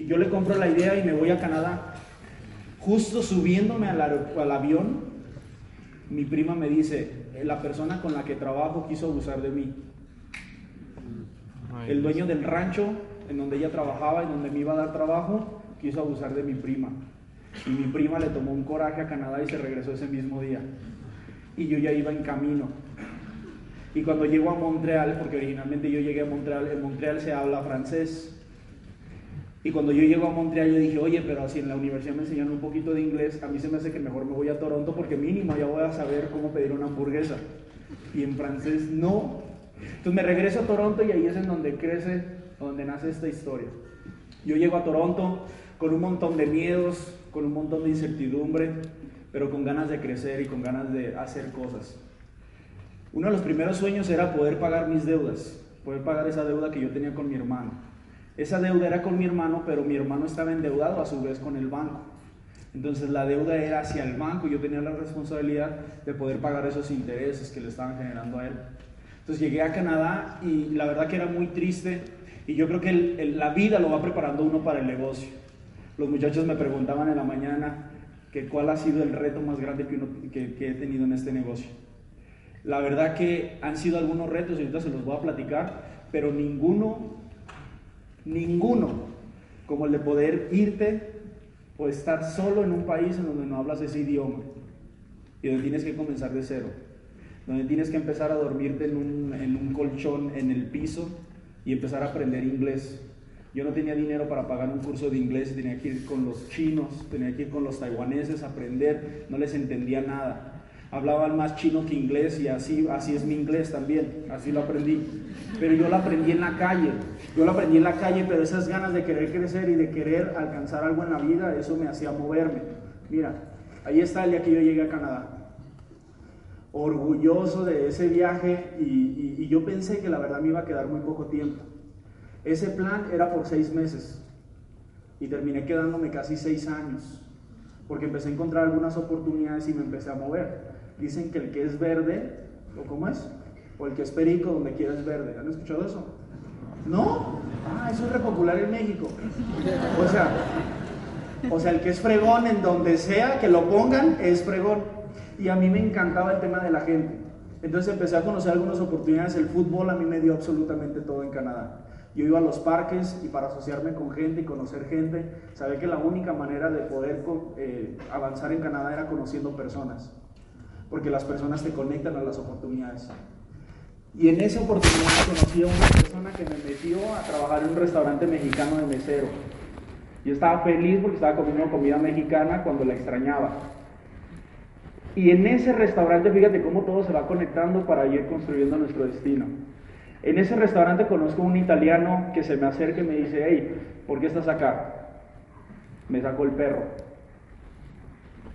Y yo le compro la idea y me voy a Canadá. Justo subiéndome al, al avión, mi prima me dice, la persona con la que trabajo quiso abusar de mí. El dueño del rancho en donde ella trabajaba y donde me iba a dar trabajo, quiso abusar de mi prima. Y mi prima le tomó un coraje a Canadá y se regresó ese mismo día. Y yo ya iba en camino. Y cuando llego a Montreal, porque originalmente yo llegué a Montreal, en Montreal se habla francés. Y cuando yo llego a Montreal, yo dije, oye, pero si en la universidad me enseñan un poquito de inglés, a mí se me hace que mejor me voy a Toronto porque mínimo ya voy a saber cómo pedir una hamburguesa. Y en francés no. Entonces me regreso a Toronto y ahí es en donde crece, donde nace esta historia. Yo llego a Toronto con un montón de miedos, con un montón de incertidumbre, pero con ganas de crecer y con ganas de hacer cosas. Uno de los primeros sueños era poder pagar mis deudas, poder pagar esa deuda que yo tenía con mi hermano. Esa deuda era con mi hermano, pero mi hermano estaba endeudado a su vez con el banco. Entonces la deuda era hacia el banco y yo tenía la responsabilidad de poder pagar esos intereses que le estaban generando a él. Entonces llegué a Canadá y la verdad que era muy triste y yo creo que la vida lo va preparando uno para el negocio. Los muchachos me preguntaban en la mañana que cuál ha sido el reto más grande que, que he tenido en este negocio. La verdad que han sido algunos retos y ahorita se los voy a platicar, pero ninguno, ninguno como el de poder irte o estar solo en un país en donde no hablas ese idioma y donde tienes que comenzar de cero, donde tienes que empezar a dormirte en un, en un colchón en el piso y empezar a aprender inglés. Yo no tenía dinero para pagar un curso de inglés, tenía que ir con los chinos, tenía que ir con los taiwaneses a aprender, no les entendía nada hablaban más chino que inglés y así, así es mi inglés también, así lo aprendí. Pero yo lo aprendí en la calle, yo lo aprendí en la calle, pero esas ganas de querer crecer y de querer alcanzar algo en la vida, eso me hacía moverme. Mira, ahí está el día que yo llegué a Canadá. Orgulloso de ese viaje y, y yo pensé que la verdad me iba a quedar muy poco tiempo. Ese plan era por seis meses y terminé quedándome casi seis años porque empecé a encontrar algunas oportunidades y me empecé a mover. Dicen que el que es verde, ¿o cómo es? O el que es perico, donde quiera es verde. ¿Han escuchado eso? ¿No? Ah, eso es repopular en México. O sea, o sea, el que es fregón en donde sea que lo pongan es fregón. Y a mí me encantaba el tema de la gente. Entonces empecé a conocer algunas oportunidades. El fútbol a mí me dio absolutamente todo en Canadá. Yo iba a los parques y para asociarme con gente y conocer gente, sabía que la única manera de poder eh, avanzar en Canadá era conociendo personas porque las personas te conectan a las oportunidades. Y en esa oportunidad conocí a una persona que me metió a trabajar en un restaurante mexicano de mesero. Yo estaba feliz porque estaba comiendo comida mexicana cuando la extrañaba. Y en ese restaurante, fíjate cómo todo se va conectando para ir construyendo nuestro destino. En ese restaurante conozco a un italiano que se me acerca y me dice, hey, ¿por qué estás acá? Me sacó el perro.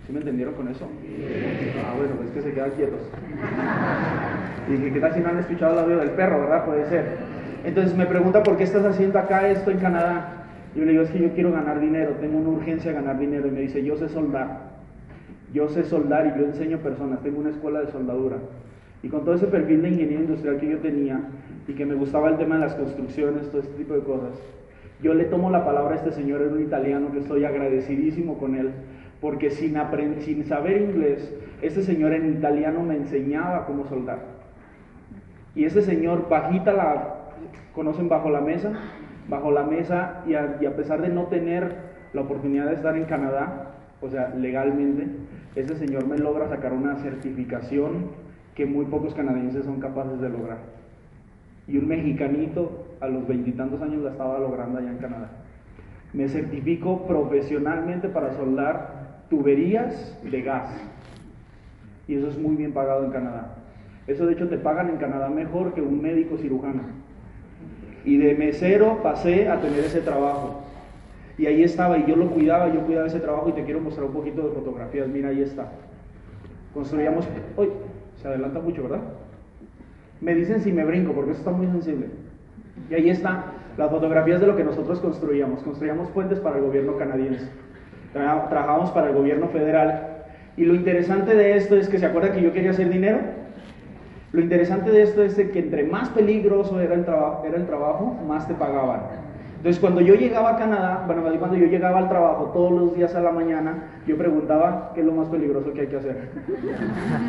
¿Sí me entendieron con eso? Ah, bueno, pues que se quedan quietos. Y dije, ¿qué tal si no han escuchado el audio del perro, verdad? Puede ser. Entonces me pregunta, ¿por qué estás haciendo acá esto en Canadá? Yo le digo, es que yo quiero ganar dinero, tengo una urgencia de ganar dinero. Y me dice, yo sé soldar. Yo sé soldar y yo enseño personas, tengo una escuela de soldadura. Y con todo ese perfil de ingeniero industrial que yo tenía y que me gustaba el tema de las construcciones, todo este tipo de cosas, yo le tomo la palabra a este señor, es un italiano, que estoy agradecidísimo con él, porque sin, sin saber inglés, ese señor en italiano me enseñaba cómo soldar. Y ese señor bajita la, ¿conocen bajo la mesa? Bajo la mesa y a, y a pesar de no tener la oportunidad de estar en Canadá, o sea, legalmente, ese señor me logra sacar una certificación que muy pocos canadienses son capaces de lograr. Y un mexicanito a los veintitantos años la estaba logrando allá en Canadá. Me certifico profesionalmente para soldar tuberías de gas. Y eso es muy bien pagado en Canadá. Eso de hecho te pagan en Canadá mejor que un médico cirujano. Y de mesero pasé a tener ese trabajo. Y ahí estaba, y yo lo cuidaba, yo cuidaba ese trabajo y te quiero mostrar un poquito de fotografías. Mira, ahí está. Construíamos... Uy, se adelanta mucho, ¿verdad? Me dicen si me brinco, porque eso está muy sensible. Y ahí está las fotografías de lo que nosotros construíamos. Construíamos puentes para el gobierno canadiense trabajamos para el gobierno federal. Y lo interesante de esto es que, ¿se acuerda que yo quería hacer dinero? Lo interesante de esto es que entre más peligroso era el, era el trabajo, más te pagaban. Entonces cuando yo llegaba a Canadá, bueno, cuando yo llegaba al trabajo todos los días a la mañana, yo preguntaba qué es lo más peligroso que hay que hacer.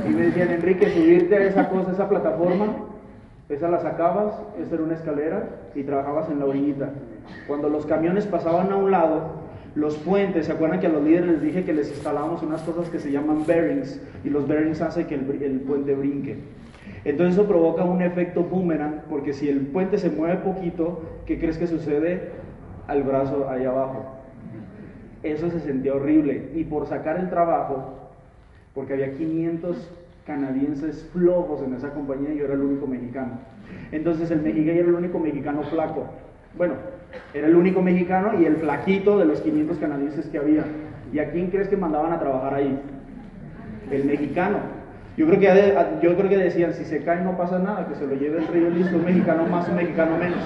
Y me decían, Enrique, subirte a esa cosa, esa plataforma, esa la sacabas, esa era una escalera y trabajabas en la orillita. Cuando los camiones pasaban a un lado, los puentes, ¿se acuerdan que a los líderes les dije que les instalamos unas cosas que se llaman bearings? Y los bearings hacen que el, el puente brinque. Entonces eso provoca un efecto boomerang, porque si el puente se mueve poquito, ¿qué crees que sucede al brazo ahí abajo? Eso se sentía horrible. Y por sacar el trabajo, porque había 500 canadienses flojos en esa compañía y yo era el único mexicano. Entonces el mexicano era el único mexicano flaco. Bueno, era el único mexicano y el flaquito de los 500 canadienses que había. ¿Y a quién crees que mandaban a trabajar ahí? El mexicano. Yo creo que, yo creo que decían, si se cae no pasa nada, que se lo lleve el río listo, un mexicano más, un mexicano menos.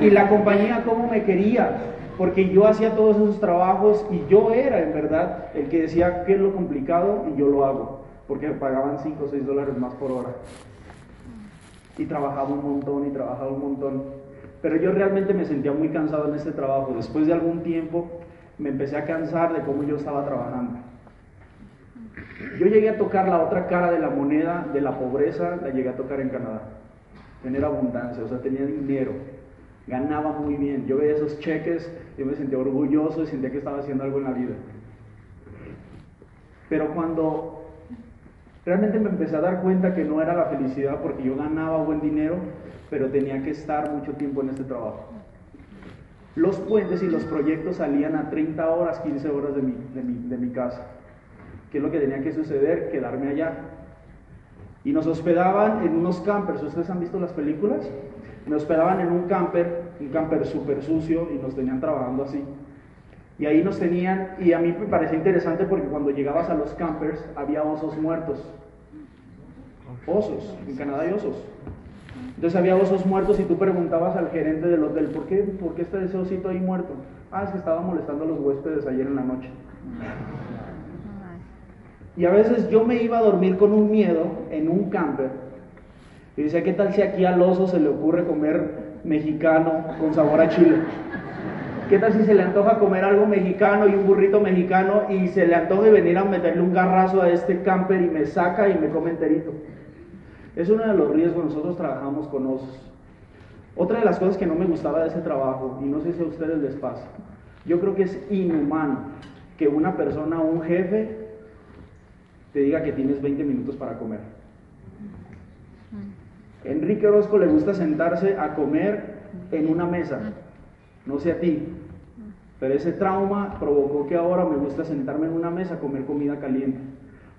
Y la compañía, ¿cómo me quería? Porque yo hacía todos esos trabajos y yo era, en verdad, el que decía qué es lo complicado y yo lo hago, porque me pagaban 5 o 6 dólares más por hora. Y trabajaba un montón y trabajaba un montón. Pero yo realmente me sentía muy cansado en este trabajo. Después de algún tiempo me empecé a cansar de cómo yo estaba trabajando. Yo llegué a tocar la otra cara de la moneda de la pobreza, la llegué a tocar en Canadá. Tener abundancia, o sea, tenía dinero, ganaba muy bien. Yo veía esos cheques, yo me sentía orgulloso y sentía que estaba haciendo algo en la vida. Pero cuando realmente me empecé a dar cuenta que no era la felicidad porque yo ganaba buen dinero, pero tenía que estar mucho tiempo en este trabajo. Los puentes y los proyectos salían a 30 horas, 15 horas de mi, de mi, casa. ¿Qué es lo que tenía que suceder? Quedarme allá. Y nos hospedaban en unos campers. ¿Ustedes han visto las películas? Me hospedaban en un camper, un camper súper sucio, y nos tenían trabajando así. Y ahí nos tenían, y a mí me parecía interesante porque cuando llegabas a los campers había osos muertos. Osos, en Canadá hay osos. Entonces había osos muertos y tú preguntabas al gerente del hotel, ¿por qué, ¿por qué está ese osito ahí muerto? Ah, es que estaba molestando a los huéspedes ayer en la noche. Y a veces yo me iba a dormir con un miedo en un camper. Y decía, ¿qué tal si aquí al oso se le ocurre comer mexicano con sabor a chile? ¿Qué tal si se le antoja comer algo mexicano y un burrito mexicano y se le antoja venir a meterle un garrazo a este camper y me saca y me come enterito? Es uno de los riesgos, nosotros trabajamos con osos. Otra de las cosas que no me gustaba de ese trabajo, y no sé si a ustedes les pasa, yo creo que es inhumano que una persona, un jefe, te diga que tienes 20 minutos para comer. Enrique Orozco le gusta sentarse a comer en una mesa, no sé a ti, pero ese trauma provocó que ahora me gusta sentarme en una mesa a comer comida caliente.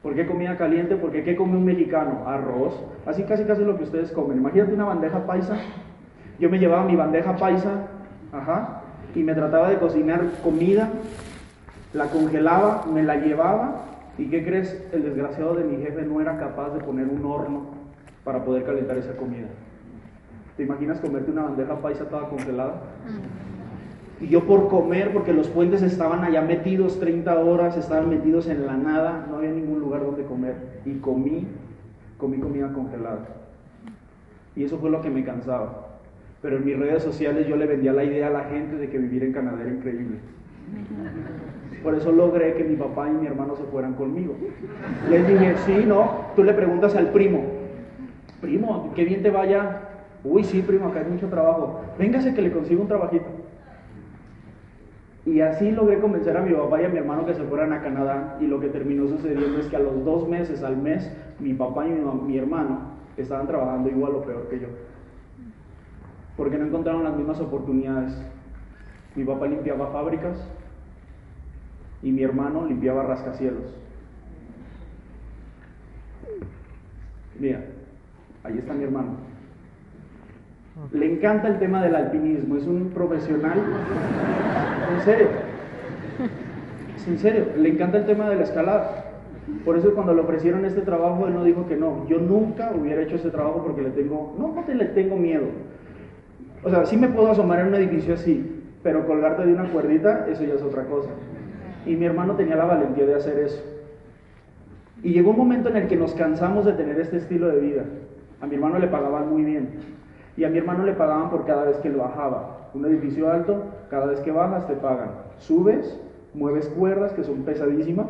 ¿Por qué comida caliente? Porque ¿qué come un mexicano? Arroz. Así casi casi lo que ustedes comen. Imagínate una bandeja paisa. Yo me llevaba mi bandeja paisa, ajá, y me trataba de cocinar comida, la congelaba, me la llevaba, ¿y qué crees? El desgraciado de mi jefe no era capaz de poner un horno para poder calentar esa comida. ¿Te imaginas comerte una bandeja paisa toda congelada? Y yo por comer, porque los puentes estaban allá metidos 30 horas, estaban metidos en la nada, no había ningún lugar donde comer. Y comí, comí comida congelada. Y eso fue lo que me cansaba. Pero en mis redes sociales yo le vendía la idea a la gente de que vivir en Canadá era increíble. Por eso logré que mi papá y mi hermano se fueran conmigo. Les dije, sí, no, tú le preguntas al primo, primo, qué bien te vaya. Uy, sí, primo, acá hay mucho trabajo. Véngase que le consigo un trabajito. Y así logré convencer a mi papá y a mi hermano que se fueran a Canadá y lo que terminó sucediendo es que a los dos meses, al mes, mi papá y mi, hermano estaban trabajando igual o peor que yo. Porque no encontraron las mismas oportunidades. Mi papá limpiaba fábricas y mi hermano limpiaba rascacielos. Mira, ahí está mi hermano. Le encanta el tema del alpinismo, es un profesional. En serio. En serio, le encanta el tema de la escalada. Por eso cuando le ofrecieron este trabajo, él no dijo que no. Yo nunca hubiera hecho ese trabajo porque le tengo, no porque le tengo miedo. O sea, sí me puedo asomar en un edificio así, pero colgarte de una cuerdita, eso ya es otra cosa. Y mi hermano tenía la valentía de hacer eso. Y llegó un momento en el que nos cansamos de tener este estilo de vida. A mi hermano le pagaban muy bien y a mi hermano le pagaban por cada vez que lo bajaba. Un edificio alto, cada vez que bajas te pagan. Subes, mueves cuerdas que son pesadísimas,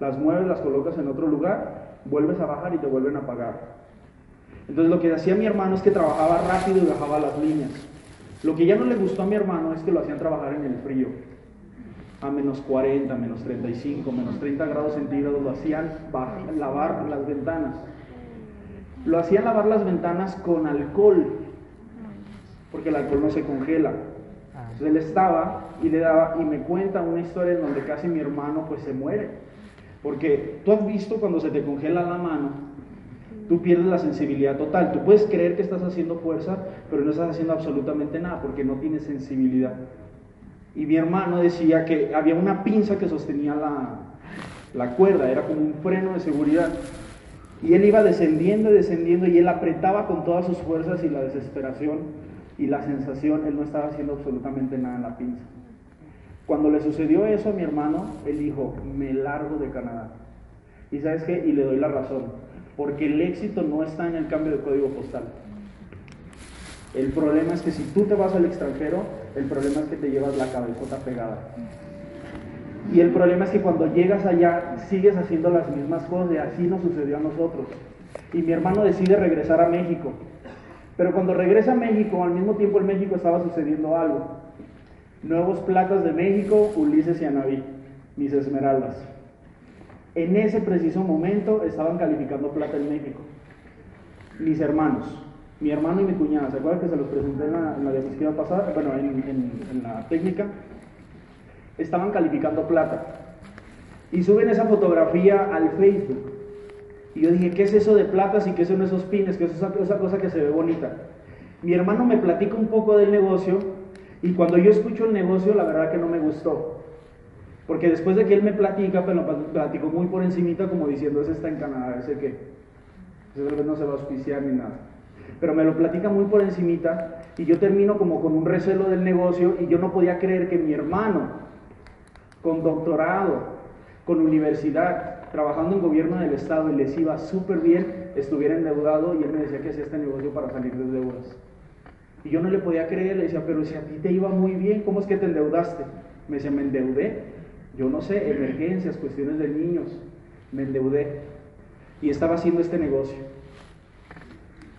las mueves, las colocas en otro lugar, vuelves a bajar y te vuelven a pagar. Entonces lo que hacía mi hermano es que trabajaba rápido y bajaba las líneas. Lo que ya no le gustó a mi hermano es que lo hacían trabajar en el frío. A menos 40, menos 35, menos 30 grados centígrados lo hacían lavar las ventanas. Lo hacían lavar las ventanas con alcohol, porque el alcohol no se congela. Entonces él estaba y le daba y me cuenta una historia en donde casi mi hermano pues se muere. Porque tú has visto cuando se te congela la mano, tú pierdes la sensibilidad total. Tú puedes creer que estás haciendo fuerza, pero no estás haciendo absolutamente nada porque no tienes sensibilidad. Y mi hermano decía que había una pinza que sostenía la, la cuerda, era como un freno de seguridad. Y él iba descendiendo y descendiendo y él apretaba con todas sus fuerzas y la desesperación y la sensación, él no estaba haciendo absolutamente nada en la pinza. Cuando le sucedió eso a mi hermano, él dijo, me largo de Canadá. Y sabes qué, y le doy la razón, porque el éxito no está en el cambio de código postal. El problema es que si tú te vas al extranjero, el problema es que te llevas la cabezota pegada. Y el problema es que cuando llegas allá sigues haciendo las mismas cosas y así nos sucedió a nosotros. Y mi hermano decide regresar a México. Pero cuando regresa a México, al mismo tiempo en México estaba sucediendo algo. Nuevos platas de México, Ulises y Anabí, mis esmeraldas. En ese preciso momento estaban calificando plata en México. Mis hermanos, mi hermano y mi cuñada, ¿se acuerdan que se los presenté en la, diapositiva pasada? Bueno, en la técnica. Estaban calificando plata. Y suben esa fotografía al Facebook. Y yo dije, ¿qué es eso de platas y qué son esos pines? ¿Qué es esa, esa cosa que se ve bonita? Mi hermano me platica un poco del negocio y cuando yo escucho el negocio, la verdad que no me gustó. Porque después de que él me platica, pero pues, lo platicó muy por encimita como diciendo, ese está en Canadá, ese que ese no se va a auspiciar ni nada. Pero me lo platica muy por encimita y yo termino como con un recelo del negocio y yo no podía creer que mi hermano, con doctorado, con universidad, trabajando en gobierno del Estado y les iba súper bien, estuviera endeudado y él me decía que hacía este negocio para salir de deudas. Y yo no le podía creer, le decía, pero si a ti te iba muy bien, ¿cómo es que te endeudaste? Me decía, me endeudé. Yo no sé, emergencias, cuestiones de niños, me endeudé. Y estaba haciendo este negocio.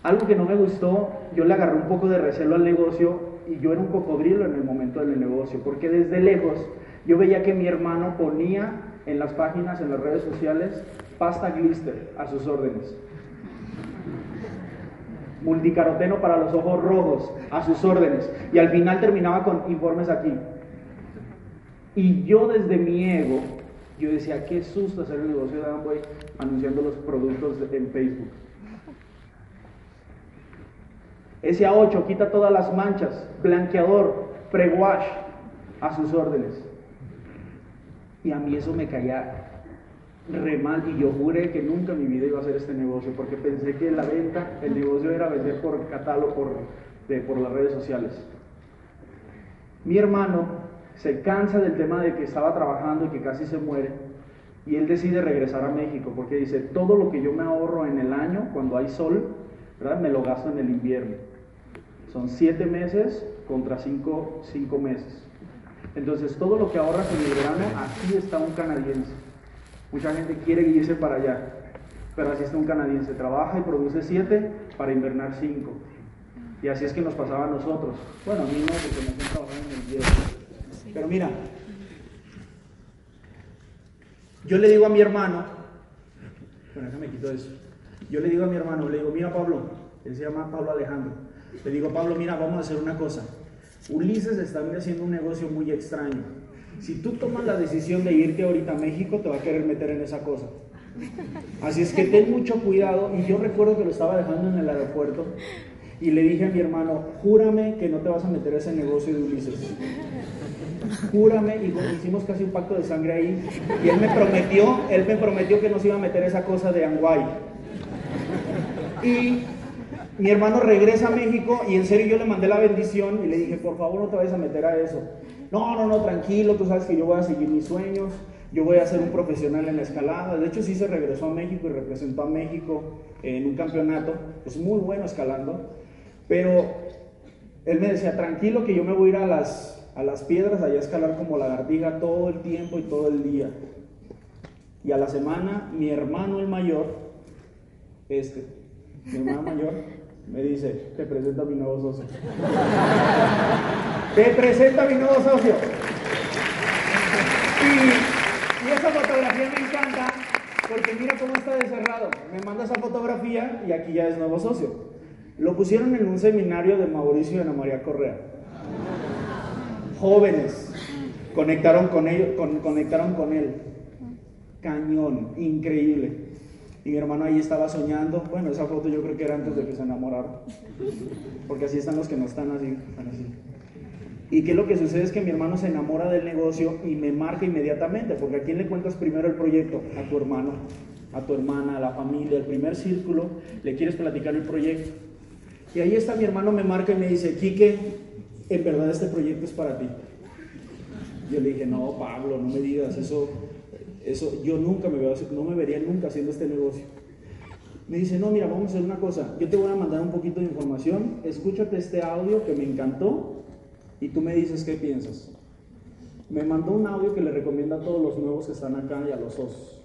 Algo que no me gustó, yo le agarré un poco de recelo al negocio y yo era un cocodrilo en el momento del negocio, porque desde lejos yo veía que mi hermano ponía en las páginas, en las redes sociales, pasta glister a sus órdenes. Multicaroteno para los ojos rojos a sus órdenes. Y al final terminaba con informes aquí. Y yo desde mi ego, yo decía, qué susto hacer el negocio de Amway anunciando los productos en Facebook. SA8 quita todas las manchas, blanqueador, pre-wash a sus órdenes. Y a mí eso me caía re mal y yo juré que nunca en mi vida iba a hacer este negocio porque pensé que la venta, el negocio era vender por catálogo, por, por las redes sociales. Mi hermano se cansa del tema de que estaba trabajando y que casi se muere y él decide regresar a México porque dice, todo lo que yo me ahorro en el año cuando hay sol, ¿verdad? me lo gasto en el invierno. Son siete meses contra cinco, cinco meses. Entonces, todo lo que ahorras en el verano, así está un canadiense. Mucha gente quiere irse para allá, pero así está un canadiense. Trabaja y produce siete para invernar cinco. Y así es que nos pasaba a nosotros. Bueno, a mí no, porque no trabajando en el día. Pero mira, yo le digo a mi hermano, bueno, déjame quito eso. Yo le digo a mi hermano, le digo, mira Pablo, él se llama Pablo Alejandro. Le digo, Pablo, mira, vamos a hacer una cosa. Ulises está haciendo un negocio muy extraño. Si tú tomas la decisión de irte ahorita a México, te va a querer meter en esa cosa. Así es que ten mucho cuidado. Y yo recuerdo que lo estaba dejando en el aeropuerto y le dije a mi hermano, júrame que no te vas a meter a ese negocio de Ulises. Júrame, y hicimos casi un pacto de sangre ahí. Y él me prometió, él me prometió que no se iba a meter esa cosa de Anguay. Y mi hermano regresa a México y en serio yo le mandé la bendición y le dije, por favor no te vayas a meter a eso. No, no, no, tranquilo, tú sabes que yo voy a seguir mis sueños, yo voy a ser un profesional en la escalada. De hecho sí se regresó a México y representó a México en un campeonato, es muy bueno escalando, pero Él me decía, tranquilo que yo me voy a ir a las, a las piedras, allá a escalar como lagartija todo el tiempo y todo el día. Y a la semana, mi hermano el mayor, este, mi hermano mayor, me dice, te presento a mi nuevo socio. te presento a mi nuevo socio. Y, esa fotografía me encanta porque mira cómo está de cerrado. Me manda esa fotografía y aquí ya es nuevo socio. Lo pusieron en un seminario de Mauricio y Ana María Correa. Jóvenes conectaron con él. Cañón, increíble. Y mi hermano ahí estaba soñando. Bueno, esa foto yo creo que era antes de que se enamoraron. Porque así están los que no están así. Están así. Y que lo que sucede es que mi hermano se enamora del negocio y me marca inmediatamente, porque a quién le cuentas primero el proyecto? A tu hermano, a tu hermana, a la familia, el primer círculo, le quieres platicar el proyecto. Y ahí está mi hermano, me marca y me dice, Quique, en verdad este proyecto es para ti. Yo le dije, no, Pablo, no me digas eso, eso yo nunca me veo, no me vería nunca haciendo este negocio. Me dice, no, mira, vamos a hacer una cosa, yo te voy a mandar un poquito de información, escúchate este audio que me encantó y tú me dices qué piensas. Me mandó un audio que le recomienda a todos los nuevos que están acá y a los socios.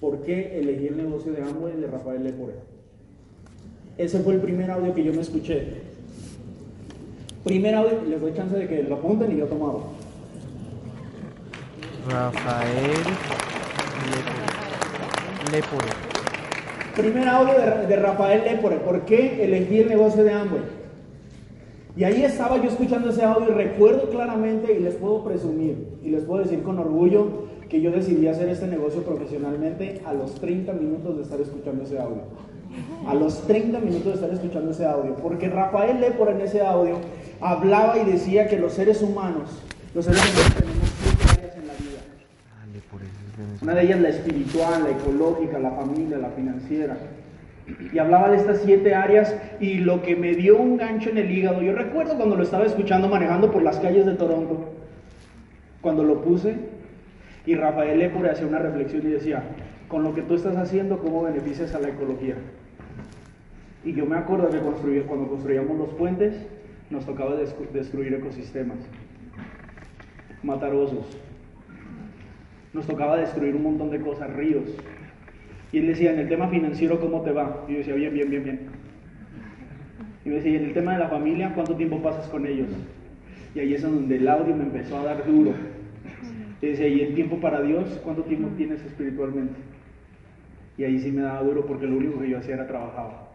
¿Por qué elegí el negocio de Amway y de Rafael Lepore? Ese fue el primer audio que yo me escuché. Primer audio, les doy chance de que lo apunten y yo tomo agua. Rafael Lepore. Primer audio de, de Rafael Lepore. ¿Por qué elegí el negocio de Amway? Y ahí estaba yo escuchando ese audio y recuerdo claramente y les puedo presumir y les puedo decir con orgullo que yo decidí hacer este negocio profesionalmente a los 30 minutos de estar escuchando ese audio. A los 30 minutos de estar escuchando ese audio. Porque Rafael Lepor en ese audio hablaba y decía que los seres humanos, los seres humanos tenemos siete áreas en la vida. Ah, Una de ellas la espiritual, la ecológica, la familia, la financiera. Y hablaba de estas siete áreas y lo que me dio un gancho en el hígado, yo recuerdo cuando lo estaba escuchando manejando por las calles de Toronto, cuando lo puse y Rafael Lepore hacía una reflexión y decía, con lo que tú estás haciendo, ¿cómo beneficias a la ecología? Y yo me acuerdo de construir, cuando construíamos los puentes, nos tocaba destruir ecosistemas, matar osos, nos tocaba destruir un montón de cosas, ríos, y él decía, en el tema financiero, ¿cómo te va? Y yo decía, bien, bien, bien, bien. Y me decía, en el tema de la familia, ¿cuánto tiempo pasas con ellos? Y ahí es donde el audio me empezó a dar duro. Y decía, ¿y el tiempo para Dios? ¿Cuánto tiempo tienes espiritualmente? Y ahí sí me daba duro porque lo único que yo hacía era trabajar.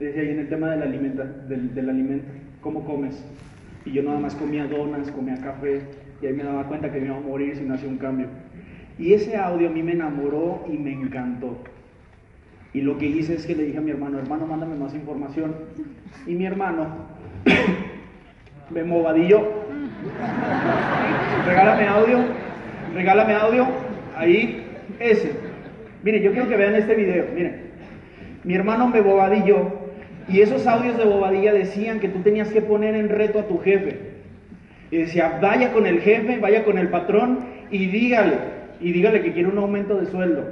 Y decía, y en el tema del, alimenta, del, del alimento, ¿cómo comes? Y yo nada más comía donas, comía café, y ahí me daba cuenta que me iba a morir si no hacía un cambio. Y ese audio a mí me enamoró y me encantó. Y lo que hice es que le dije a mi hermano, hermano, mándame más información. Y mi hermano me movadillo. Regálame audio, regálame audio. Ahí, ese. Mire, yo quiero que vean este video. Miren, mi hermano me bobadillo y esos audios de bobadilla decían que tú tenías que poner en reto a tu jefe. Y decía, vaya con el jefe, vaya con el patrón y dígale, y dígale que quiere un aumento de sueldo.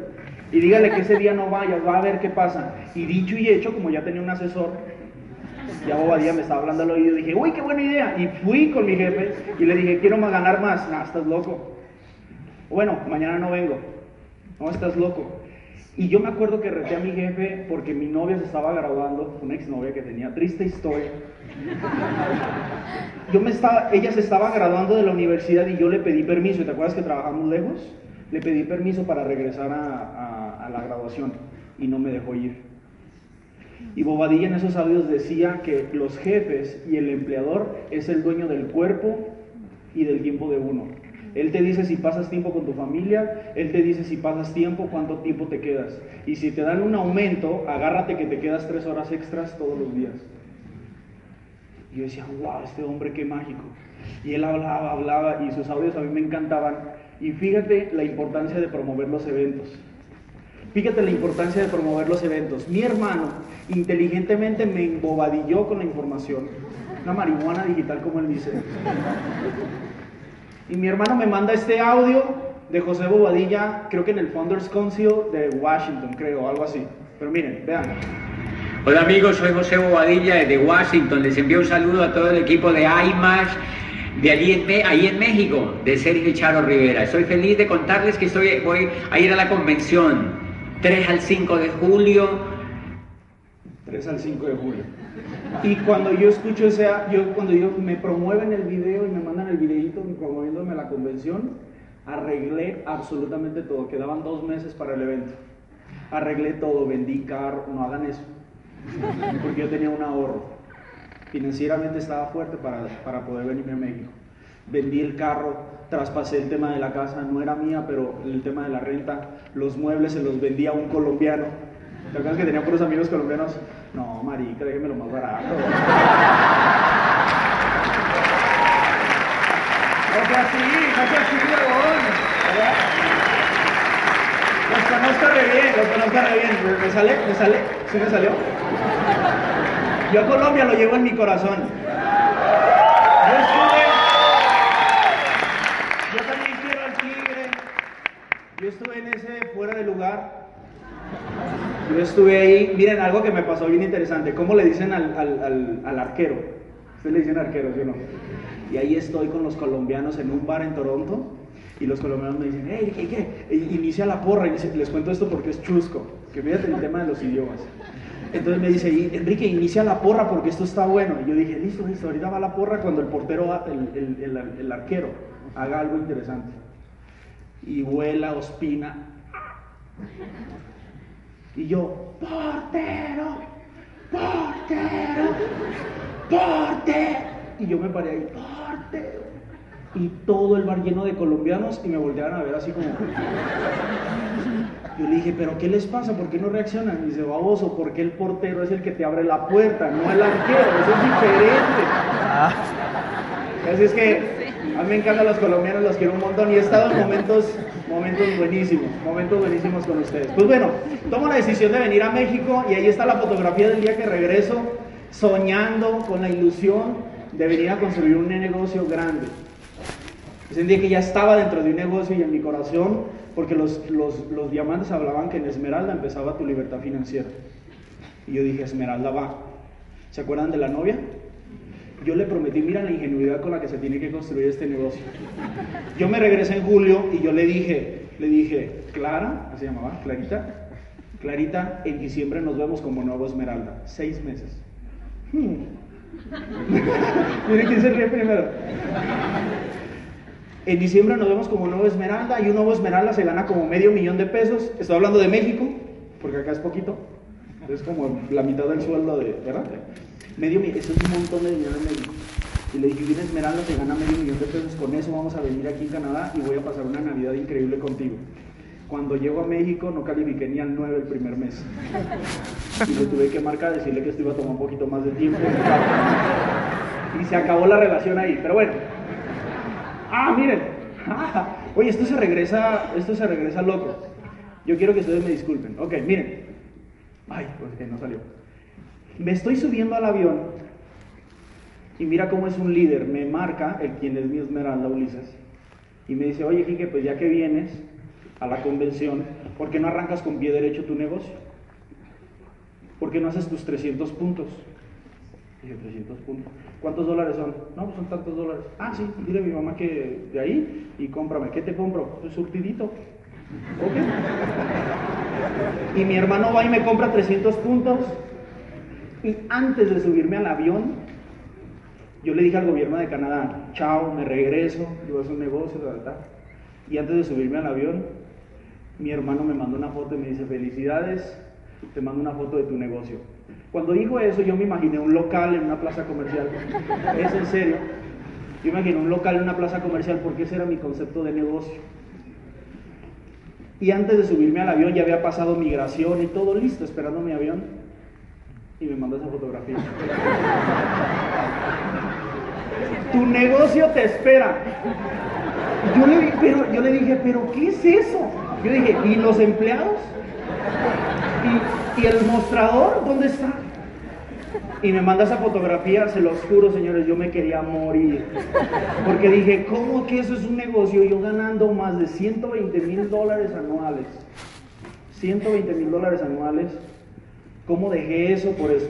Y dígale que ese día no vaya, va a ver qué pasa. Y dicho y hecho, como ya tenía un asesor, ya Bobadilla me estaba hablando al oído, dije, uy, qué buena idea. Y fui con mi jefe y le dije, quiero ganar más. No, estás loco. Bueno, mañana no vengo. No, estás loco. Y yo me acuerdo que reté a mi jefe porque mi novia se estaba graduando, una exnovia que tenía, triste historia. Yo me estaba, ella se estaba graduando de la universidad y yo le pedí permiso. ¿Te acuerdas que trabajamos lejos? Le pedí permiso para regresar a, la graduación y no me dejó ir. Y Bobadilla en esos audios decía que los jefes y el empleador es el dueño del cuerpo y del tiempo de uno. Él te dice si pasas tiempo con tu familia, él te dice si pasas tiempo, cuánto tiempo te quedas. Y si te dan un aumento, agárrate que te quedas tres horas extras todos los días. Y yo decía, wow, este hombre qué mágico. Y él hablaba, hablaba, y sus audios a mí me encantaban y fíjate la importancia de promover los eventos. Fíjate la importancia de promover los eventos. Mi hermano inteligentemente me embobadilló con la información. Una marihuana digital como él dice. Y mi hermano me manda este audio de José Bobadilla, creo que en el Founders Council de Washington, creo, algo así. Pero miren, vean. Hola amigos, soy José Bobadilla desde Washington. Les envío un saludo a todo el equipo de IMAX de allí en, ahí en México, de Sergio Charo Rivera. Estoy feliz de contarles que estoy, voy a ir a la convención 3 al 5 de julio. 3 al 5 de julio. Y cuando yo escucho ese, yo cuando yo me promueven el video y me mandan el videito promoviéndome a la convención, arreglé absolutamente todo. Quedaban dos meses para el evento. Arreglé todo, vendí carro, no hagan eso porque yo tenía un ahorro. Financieramente estaba fuerte para, para poder venirme a México. Vendí el carro, traspasé el tema de la casa, no era mía, pero el tema de la renta, los muebles se los vendí a un colombiano. ¿Te acuerdas que tenía puros amigos colombianos? No, marica, déjeme lo más barato. O sea, sí, no sea así, Los conozco re bien, los conozco re bien. ¿Me sale? ¿Me sale? ¿Sí me salió? Yo a Colombia lo llevo en mi corazón. Yo estuve. Yo también quiero al tigre. Yo estuve en ese fuera de lugar. Yo estuve ahí. Miren, algo que me pasó bien interesante. ¿Cómo le dicen al, arquero? Ustedes le dicen arquero, ¿sí o no? Y ahí estoy con los colombianos en un bar en Toronto. Y los colombianos me dicen, hey, ¿qué, qué? Inicia la porra. Y les cuento esto porque es chusco. Que fíjate el tema de los idiomas. Entonces me dice, Enrique, inicia la porra porque esto está bueno. Y yo dije, listo, listo, ahorita va la porra cuando el portero, el, el, arquero, haga algo interesante. Y vuela, ospina. Y yo, portero, portero, portero. Y yo me paré ahí, portero. Y todo el bar lleno de colombianos y me volteaban a ver así como... Yo le dije, ¿pero qué les pasa? ¿Por qué no reaccionan? Y dice, baboso, porque el portero es el que te abre la puerta, no el arquero, eso es diferente. Ah. Así es que a mí me encantan los colombianos, los quiero un montón y he estado en momentos, momentos buenísimos, momentos buenísimos con ustedes. Pues bueno, tomo la decisión de venir a México y ahí está la fotografía del día que regreso, soñando con la ilusión de venir a construir un negocio grande. Día que ya estaba dentro de un negocio y en mi corazón porque los, diamantes hablaban que en Esmeralda empezaba tu libertad financiera. Y yo dije, Esmeralda va. ¿Se acuerdan de la novia? Yo le prometí, mira la ingenuidad con la que se tiene que construir este negocio. Yo me regresé en julio y yo le dije, le dije, Clara, ¿qué se llamaba? Clarita. Clarita, en diciembre nos vemos como nuevo Esmeralda. Seis meses. Hmm. Miren quién se ríe primero. En diciembre nos vemos como nuevo Esmeralda y un nuevo Esmeralda se gana como medio millón de pesos. Estoy hablando de México, porque acá es poquito. Es como la mitad del sueldo de, ¿verdad? Medio millón, eso es un montón de dinero en México. Y le dije, una Esmeralda se gana medio millón de pesos, con eso vamos a venir aquí en Canadá y voy a pasar una Navidad increíble contigo. Cuando llego a México no califiqué ni al 9 el primer mes. Y le tuve que marcar, decirle que esto iba a tomar un poquito más de tiempo. Y se acabó la relación ahí. Pero bueno, ah, miren, oye, esto se regresa, esto se regresa loco. Yo quiero que ustedes me disculpen. Ok, miren. Ay, pues no salió. Me estoy subiendo al avión y mira cómo es un líder. Me marca el quien es mi Esmeralda Ulises y me dice, oye, Quique, pues ya que vienes a la convención, ¿por qué no arrancas con pie derecho tu negocio? ¿Por qué no haces tus 300 puntos? Dije, 300 puntos. ¿Cuántos dólares son? No, pues son tantos dólares. Ah, sí, dile a mi mamá que de ahí y cómprame. ¿Qué te compro? Pues surtidito. ¿Ok? Y mi hermano va y me compra 300 puntos. Y antes de subirme al avión, yo le dije al gobierno de Canadá, chao, me regreso, yo hacer un negocio, verdad. Y antes de subirme al avión, mi hermano me mandó una foto y me dice, felicidades, te mando una foto de tu negocio. Cuando dijo eso, yo me imaginé un local en una plaza comercial. Es en serio. Yo me imaginé un local en una plaza comercial porque ese era mi concepto de negocio. Y antes de subirme al avión ya había pasado migración y todo listo, esperando mi avión. Y me mandó esa fotografía. tu negocio te espera. Yo le, pero, yo le dije, pero ¿qué es eso? Yo dije, ¿y los empleados? ¿Y, el mostrador? ¿Dónde está? Y me manda esa fotografía, se los juro, señores, yo me quería morir. Porque dije, ¿cómo que eso es un negocio? Yo ganando más de 120 mil dólares anuales. 120 mil dólares anuales. ¿Cómo dejé eso por eso?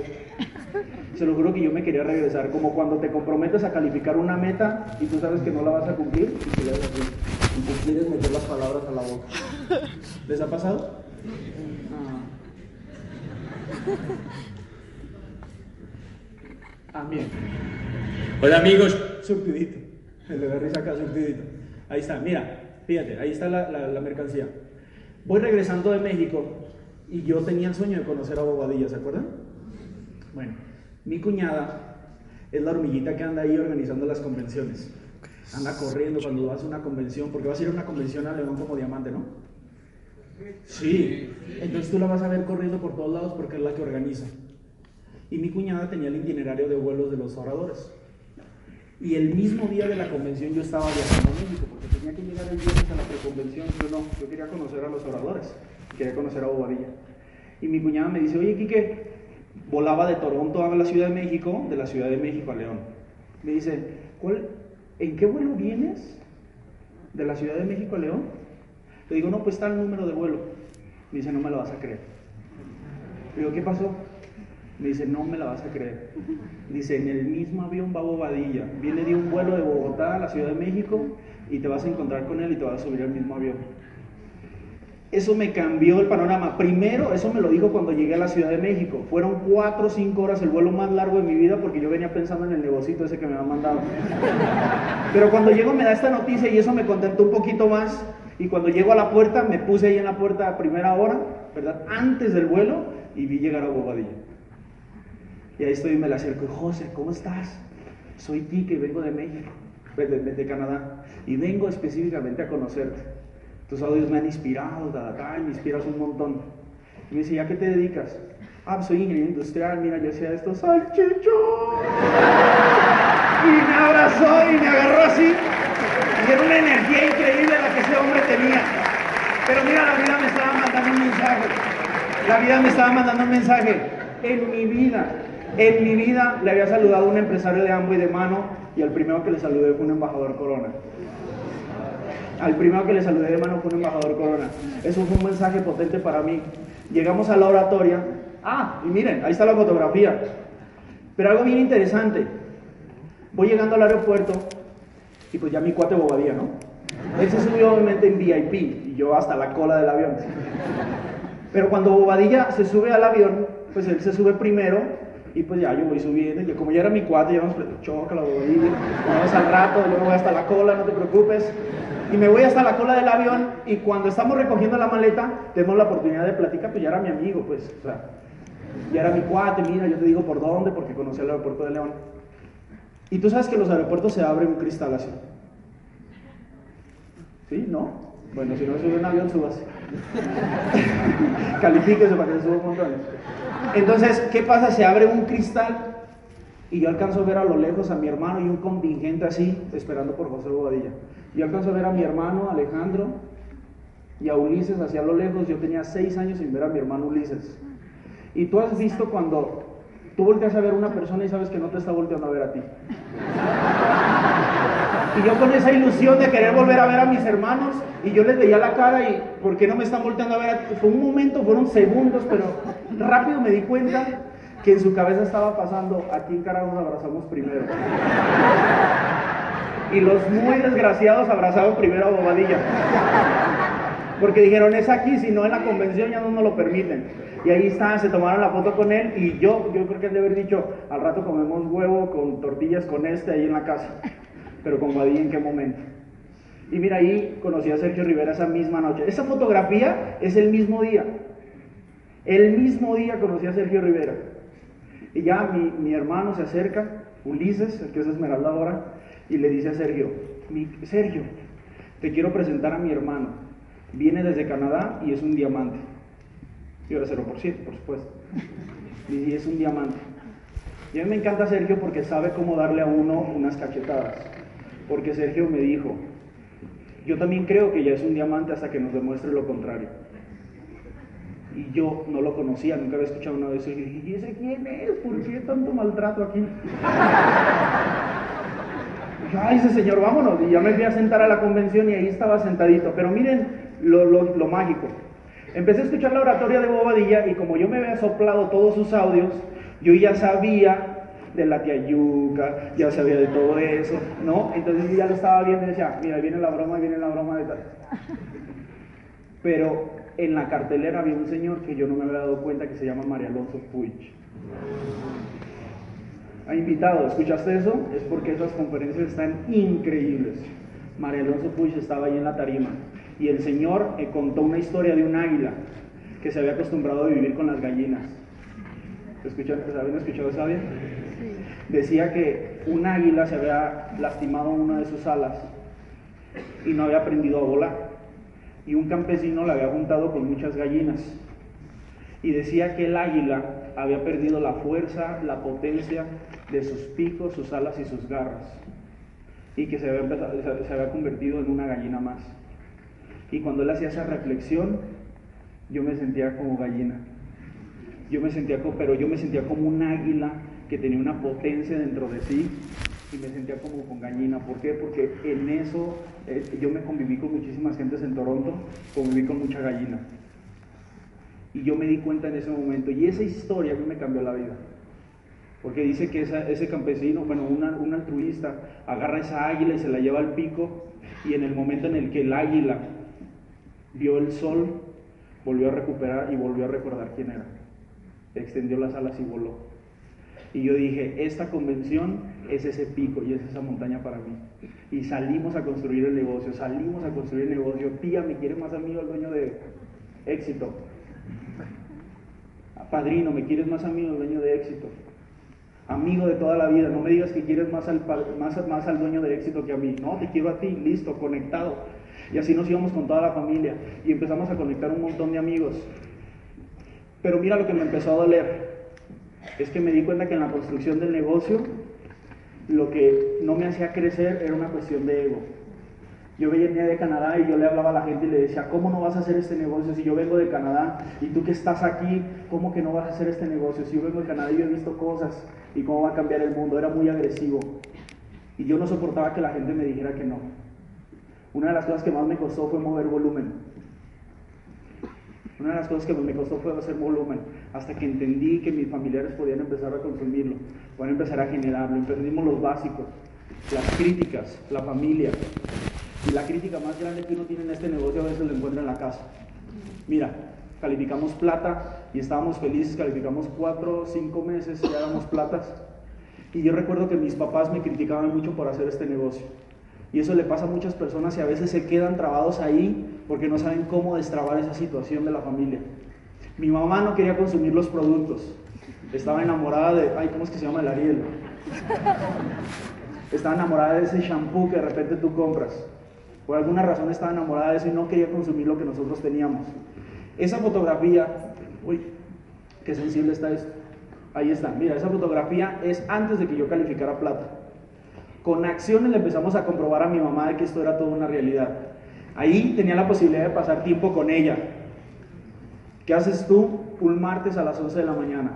Se lo juro que yo me quería regresar, como cuando te comprometes a calificar una meta y tú sabes que no la vas a cumplir y te. Y tú quieres meter las palabras a la boca. ¿Les ha pasado? Ah, bien. Hola amigos. Surtidito. El de la risa acá, surtidito. Ahí está, mira, fíjate, ahí está la, la- la mercancía. Voy regresando de México y yo tenía el sueño de conocer a Bobadilla, ¿se acuerdan? Bueno, mi cuñada es la hormiguita que anda ahí organizando las convenciones. Anda corriendo cuando vas a una convención, porque vas a ir a una convención a León como diamante, ¿no? Sí. Entonces tú la vas a ver corriendo por todos lados porque es la que organiza. Y mi cuñada tenía el itinerario de vuelos de los oradores. Y el mismo día de la convención yo estaba viajando a México porque tenía que llegar el viernes a la preconvención. Yo no, yo quería conocer a los oradores, quería conocer a Bobadilla. Y mi cuñada me dice, oye, Quique, volaba de Toronto a la Ciudad de México, de la Ciudad de México a León. Me dice, ¿cuál, ¿en qué vuelo vienes? ¿De la Ciudad de México a León? Le digo, no, pues está el número de vuelo. Me dice, no me lo vas a creer. Le digo, ¿qué pasó? Me dice, no me la vas a creer. Dice, en el mismo avión va Bobadilla. Viene de un vuelo de Bogotá a la Ciudad de México y te vas a encontrar con él y te vas a subir al mismo avión. Eso me cambió el panorama. Primero, eso me lo dijo cuando llegué a la Ciudad de México. Fueron cuatro o cinco horas el vuelo más largo de mi vida porque yo venía pensando en el negocito ese que me habían mandado. Pero cuando llego me da esta noticia y eso me contentó un poquito más. Y cuando llego a la puerta, me puse ahí en la puerta a primera hora, ¿verdad? Antes del vuelo y vi llegar a Bobadilla. Y ahí estoy y me le acerco. José, ¿cómo estás? Soy Tique, vengo de México, de, de- Canadá. Y vengo específicamente a conocerte. Tus audios me han inspirado, da, me inspiras un montón. Y me dice, ¿ya qué te dedicas? Ah, pues soy ingeniero industrial, mira, yo hacía esto, salchicho. Y me abrazó y me agarró así. Y era una energía increíble la que ese hombre tenía. Pero mira, la vida me estaba mandando un mensaje. La vida me estaba mandando un mensaje. En mi vida, en mi vida le había saludado a un empresario de Ambo y de mano y al primero que le saludé fue un embajador Corona. Al primero que le saludé de mano fue un embajador Corona. Eso fue un mensaje potente para mí. Llegamos a la oratoria. Ah, y miren, ahí está la fotografía. Pero algo bien interesante. Voy llegando al aeropuerto y pues ya mi cuate Bobadilla, ¿no? Él se subió obviamente en VIP y yo hasta la cola del avión. Pero cuando Bobadilla se sube al avión, pues él se sube primero y pues ya yo voy subiendo. Y como ya era mi cuate, ya vamos, choca la Bobadilla, vamos al rato, me voy hasta la cola, no te preocupes. Y me voy hasta la cola del avión y cuando estamos recogiendo la maleta, tenemos la oportunidad de platicar, pues ya era mi amigo, pues, o sea, ya era mi cuate, mira, yo te digo por dónde, porque conocí el aeropuerto de León. Y tú sabes que los aeropuertos se abre un cristal así. ¿Sí? ¿No? Bueno, si no sube un avión, subas. Califíquese para que se suba un montón. Entonces, ¿qué pasa? Se abre un cristal y yo alcanzo a ver a lo lejos a mi hermano y un contingente así, esperando por José Bobadilla. Yo alcanzo a ver a mi hermano Alejandro y a Ulises hacia lo lejos. Yo tenía seis años sin ver a mi hermano Ulises. Y tú has visto cuando tú volteas a ver a una persona y sabes que no te está volteando a ver a ti. Y yo con esa ilusión de querer volver a ver a mis hermanos, y yo les veía la cara y, ¿por qué no me están volteando a ver a ti? Fue un momento, fueron segundos, pero rápido me di cuenta que en su cabeza estaba pasando, ¿a quién carajo nos abrazamos primero? Y los muy desgraciados abrazaron primero a Bobadilla. Porque dijeron, es aquí, si no en la convención ya no nos lo permiten. Y ahí está, se tomaron la foto con él y yo, yo creo que él debe haber dicho, al rato comemos huevo con tortillas con este ahí en la casa. Pero con Badilla en qué momento. Y mira, ahí conocí a Sergio Rivera esa misma noche. Esa fotografía es el mismo día. El mismo día conocí a Sergio Rivera. Y ya mi, mi hermano se acerca, Ulises, el que es Esmeralda ahora, y le dice a Sergio, "Mi- Sergio, te quiero presentar a mi hermano. Viene desde Canadá y es un diamante. Y ahora 0%, por supuesto. Y es un diamante. Y a mí me encanta Sergio porque sabe cómo darle a uno unas cachetadas. Porque Sergio me dijo, yo también creo que ya es un diamante hasta que nos demuestre lo contrario. Y yo no lo conocía, nunca había escuchado una vez. Y dije, ¿y ese quién es? ¿Por qué tanto maltrato aquí? Ay, ese señor, vámonos. Y ya me fui a sentar a la convención y ahí estaba sentadito. Pero miren lo, lo- lo mágico. Empecé a escuchar la oratoria de Bobadilla y como yo me había soplado todos sus audios, yo ya sabía de la tiayuca, ya sabía de todo eso, ¿no? Entonces yo ya lo estaba viendo y decía, mira, viene la broma, viene la broma de tal. Pero en la cartelera había un señor que yo no me había dado cuenta que se llama María Alonso Puig. Ha invitado, ¿escuchaste eso? Es porque esas conferencias están increíbles. María Alonso Puig estaba ahí en la tarima y el Señor eh, contó una historia de un águila que se había acostumbrado a vivir con las gallinas. ¿Escuchan, ¿Habían escuchado esa bien? Decía que un águila se había lastimado una de sus alas y no había aprendido a volar. Y un campesino la había juntado con muchas gallinas. Y decía que el águila había perdido la fuerza, la potencia de sus picos, sus alas y sus garras. Y que se había, convertido en una gallina más. Y cuando él hacía esa reflexión, yo me sentía como gallina. Yo me sentía pero yo me sentía como un águila que tenía una potencia dentro de sí y me sentía como con gallina. ¿Por qué? Porque en eso eh, yo me conviví con muchísimas gentes en Toronto, conviví con mucha gallina. Y yo me di cuenta en ese momento. Y esa historia a mí me cambió la vida. Porque dice que ese campesino, bueno, un altruista, agarra esa águila y se la lleva al pico. Y en el momento en el que el águila vio el sol, volvió a recuperar y volvió a recordar quién era. Extendió las alas y voló. Y yo dije, esta convención es ese pico y es esa montaña para mí. Y salimos a construir el negocio, salimos a construir el negocio. Tía, ¿me quiere más amigo el dueño de éxito? Padrino, ¿me quieres más amigo el dueño de éxito? Amigo de toda la vida, no me digas que quieres más al, más, más al dueño de éxito que a mí. No, te quiero a ti, listo, conectado. Y así nos íbamos con toda la familia y empezamos a conectar un montón de amigos. Pero mira lo que me empezó a doler. Es que me di cuenta que en la construcción del negocio lo que no me hacía crecer era una cuestión de ego. Yo venía de Canadá y yo le hablaba a la gente y le decía, ¿cómo no vas a hacer este negocio si yo vengo de Canadá y tú que estás aquí, ¿cómo que no vas a hacer este negocio? Si yo vengo de Canadá y yo he visto cosas y cómo va a cambiar el mundo, era muy agresivo. Y yo no soportaba que la gente me dijera que no. Una de las cosas que más me costó fue mover volumen. Una de las cosas que me costó fue hacer volumen, hasta que entendí que mis familiares podían empezar a consumirlo, podían empezar a generarlo. Entendimos los básicos, las críticas, la familia. Y la crítica más grande que uno tiene en este negocio a veces lo encuentra en la casa. Mira, calificamos plata y estábamos felices, calificamos cuatro cinco meses y ya platas. Y yo recuerdo que mis papás me criticaban mucho por hacer este negocio. Y eso le pasa a muchas personas y a veces se quedan trabados ahí porque no saben cómo destrabar esa situación de la familia. Mi mamá no quería consumir los productos. Estaba enamorada de, ay, ¿cómo es que se llama el Ariel? Estaba enamorada de ese shampoo que de repente tú compras. Por alguna razón estaba enamorada de eso y no quería consumir lo que nosotros teníamos. Esa fotografía, uy, qué sensible está esto. Ahí está, mira, esa fotografía es antes de que yo calificara plata. Con acciones le empezamos a comprobar a mi mamá de que esto era toda una realidad. Ahí tenía la posibilidad de pasar tiempo con ella. ¿Qué haces tú un martes a las 11 de la mañana?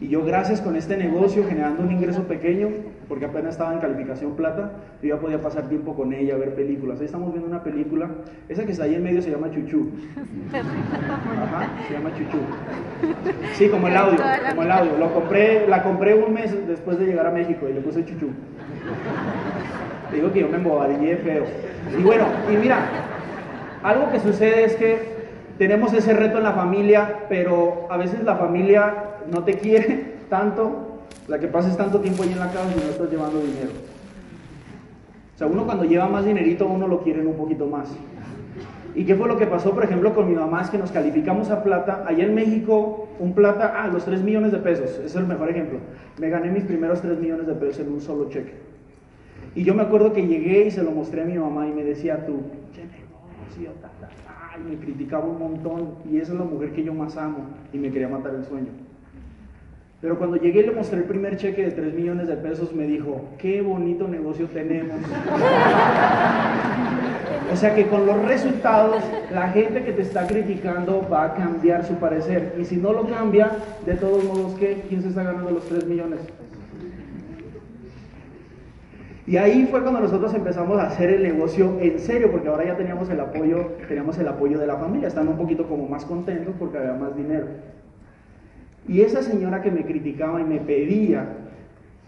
Y yo gracias con este negocio generando un ingreso pequeño, porque apenas estaba en calificación plata, yo ya podía pasar tiempo con ella, ver películas. Ahí estamos viendo una película, esa que está ahí en medio se llama Chuchu. Ajá, se llama Chuchu. Sí, como el audio, como el audio. Lo compré, la compré un mes después de llegar a México y le puse Chuchu. Te digo que yo me embobadillé feo. Y bueno, y mira, algo que sucede es que tenemos ese reto en la familia, pero a veces la familia no te quiere tanto, la que pases tanto tiempo ahí en la casa y no estás llevando dinero. O sea, uno cuando lleva más dinerito, uno lo quiere un poquito más. ¿Y qué fue lo que pasó, por ejemplo, con mi mamá? Es que nos calificamos a plata. Allá en México, un plata, ah, los 3 millones de pesos, ese es el mejor ejemplo. Me gané mis primeros 3 millones de pesos en un solo cheque. Y yo me acuerdo que llegué y se lo mostré a mi mamá y me decía, tú, negocio, y me criticaba un montón y esa es la mujer que yo más amo y me quería matar el sueño. Pero cuando llegué y le mostré el primer cheque de 3 millones de pesos, me dijo, qué bonito negocio tenemos. o sea que con los resultados, la gente que te está criticando va a cambiar su parecer. Y si no lo cambia, de todos modos, ¿qué? ¿Quién se está ganando los 3 millones? Y ahí fue cuando nosotros empezamos a hacer el negocio en serio, porque ahora ya teníamos el apoyo, teníamos el apoyo de la familia, están un poquito como más contentos porque había más dinero. Y esa señora que me criticaba y me pedía,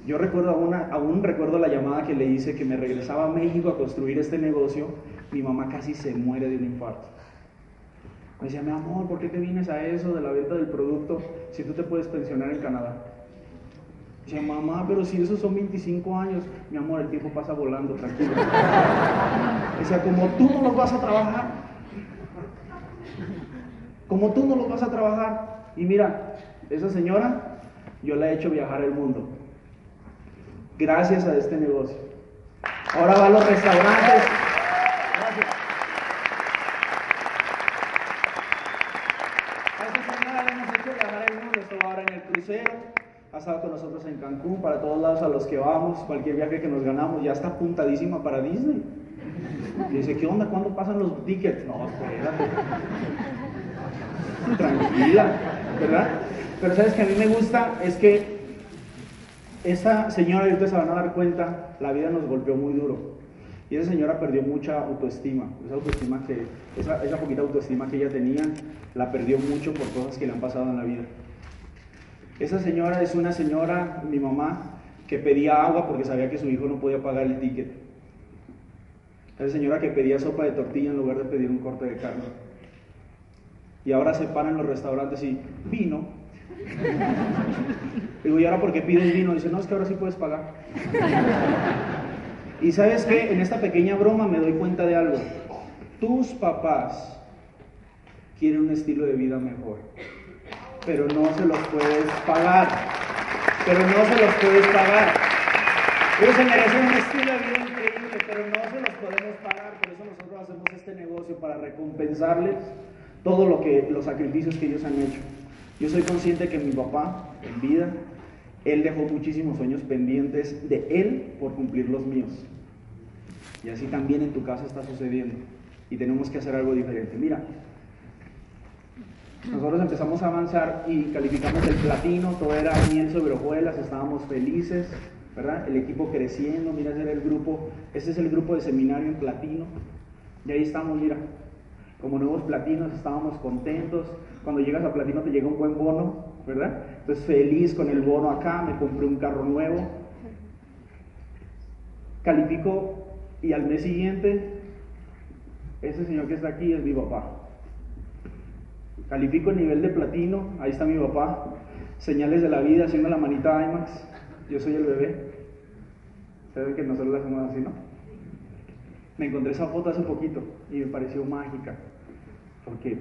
yo recuerdo una, aún recuerdo la llamada que le hice que me regresaba a México a construir este negocio, mi mamá casi se muere de un infarto. Me decía, mi amor, ¿por qué te vienes a eso de la venta del producto si tú te puedes pensionar en Canadá? Decía, mamá, pero si esos son 25 años, mi amor, el tiempo pasa volando, tranquilo. Decía, como tú no los vas a trabajar, como tú no los vas a trabajar. Y mira, esa señora, yo la he hecho viajar el mundo. Gracias a este negocio. Ahora va a los restaurantes. Gracias. A esta señora le hemos hecho viajar el mundo. Esto va ahora en el crucero ha estado con nosotros en Cancún, para todos lados a los que vamos, cualquier viaje que nos ganamos, ya está apuntadísima para Disney. Y dice, ¿qué onda? ¿Cuándo pasan los tickets? No, espérate. Tranquila, ¿verdad? Pero sabes que a mí me gusta es que esa señora, y ustedes se van a dar cuenta, la vida nos golpeó muy duro. Y esa señora perdió mucha autoestima. Esa autoestima que, esa, esa poquita autoestima que ella tenía, la perdió mucho por cosas que le han pasado en la vida. Esa señora es una señora, mi mamá, que pedía agua porque sabía que su hijo no podía pagar el ticket. Esa señora que pedía sopa de tortilla en lugar de pedir un corte de carne. Y ahora se paran los restaurantes y vino. Digo, ¿y ahora por qué pides vino? Dice, no, es que ahora sí puedes pagar. Y sabes qué, en esta pequeña broma me doy cuenta de algo. Tus papás quieren un estilo de vida mejor pero no se los puedes pagar. Pero no se los puedes pagar. Ellos se merecen un estilo de vida increíble, pero no se los podemos pagar. Por eso nosotros hacemos este negocio para recompensarles todo lo que los sacrificios que ellos han hecho. Yo soy consciente que mi papá, en vida, él dejó muchísimos sueños pendientes de él por cumplir los míos. Y así también en tu casa está sucediendo. Y tenemos que hacer algo diferente. Mira, nosotros empezamos a avanzar y calificamos el platino, todo era miel sobre hojuelas, estábamos felices, ¿verdad? El equipo creciendo, mira, ese era el grupo, ese es el grupo de seminario en platino. Y ahí estamos, mira, como nuevos platinos, estábamos contentos. Cuando llegas a platino te llega un buen bono, ¿verdad? Entonces feliz con el bono acá, me compré un carro nuevo. Califico y al mes siguiente, ese señor que está aquí es mi papá. Califico el nivel de platino, ahí está mi papá, señales de la vida, haciendo la manita IMAX, yo soy el bebé. Saben que nosotros la hacemos así, ¿no? Me encontré esa foto hace poquito y me pareció mágica, porque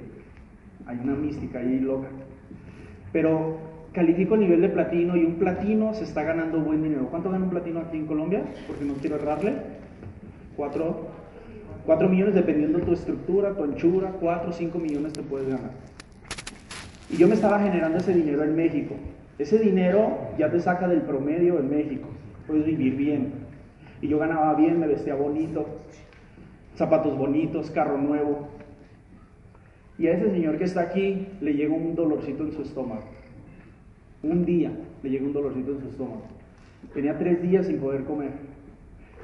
hay una mística ahí loca. Pero califico el nivel de platino y un platino se está ganando buen dinero. ¿Cuánto gana un platino aquí en Colombia? Porque no quiero errarle. Cuatro, cuatro millones dependiendo de tu estructura, tu anchura, cuatro o cinco millones te puedes ganar. Y yo me estaba generando ese dinero en México. Ese dinero ya te saca del promedio en México. Puedes vivir bien. Y yo ganaba bien, me vestía bonito, zapatos bonitos, carro nuevo. Y a ese señor que está aquí le llegó un dolorcito en su estómago. Un día le llegó un dolorcito en su estómago. Tenía tres días sin poder comer.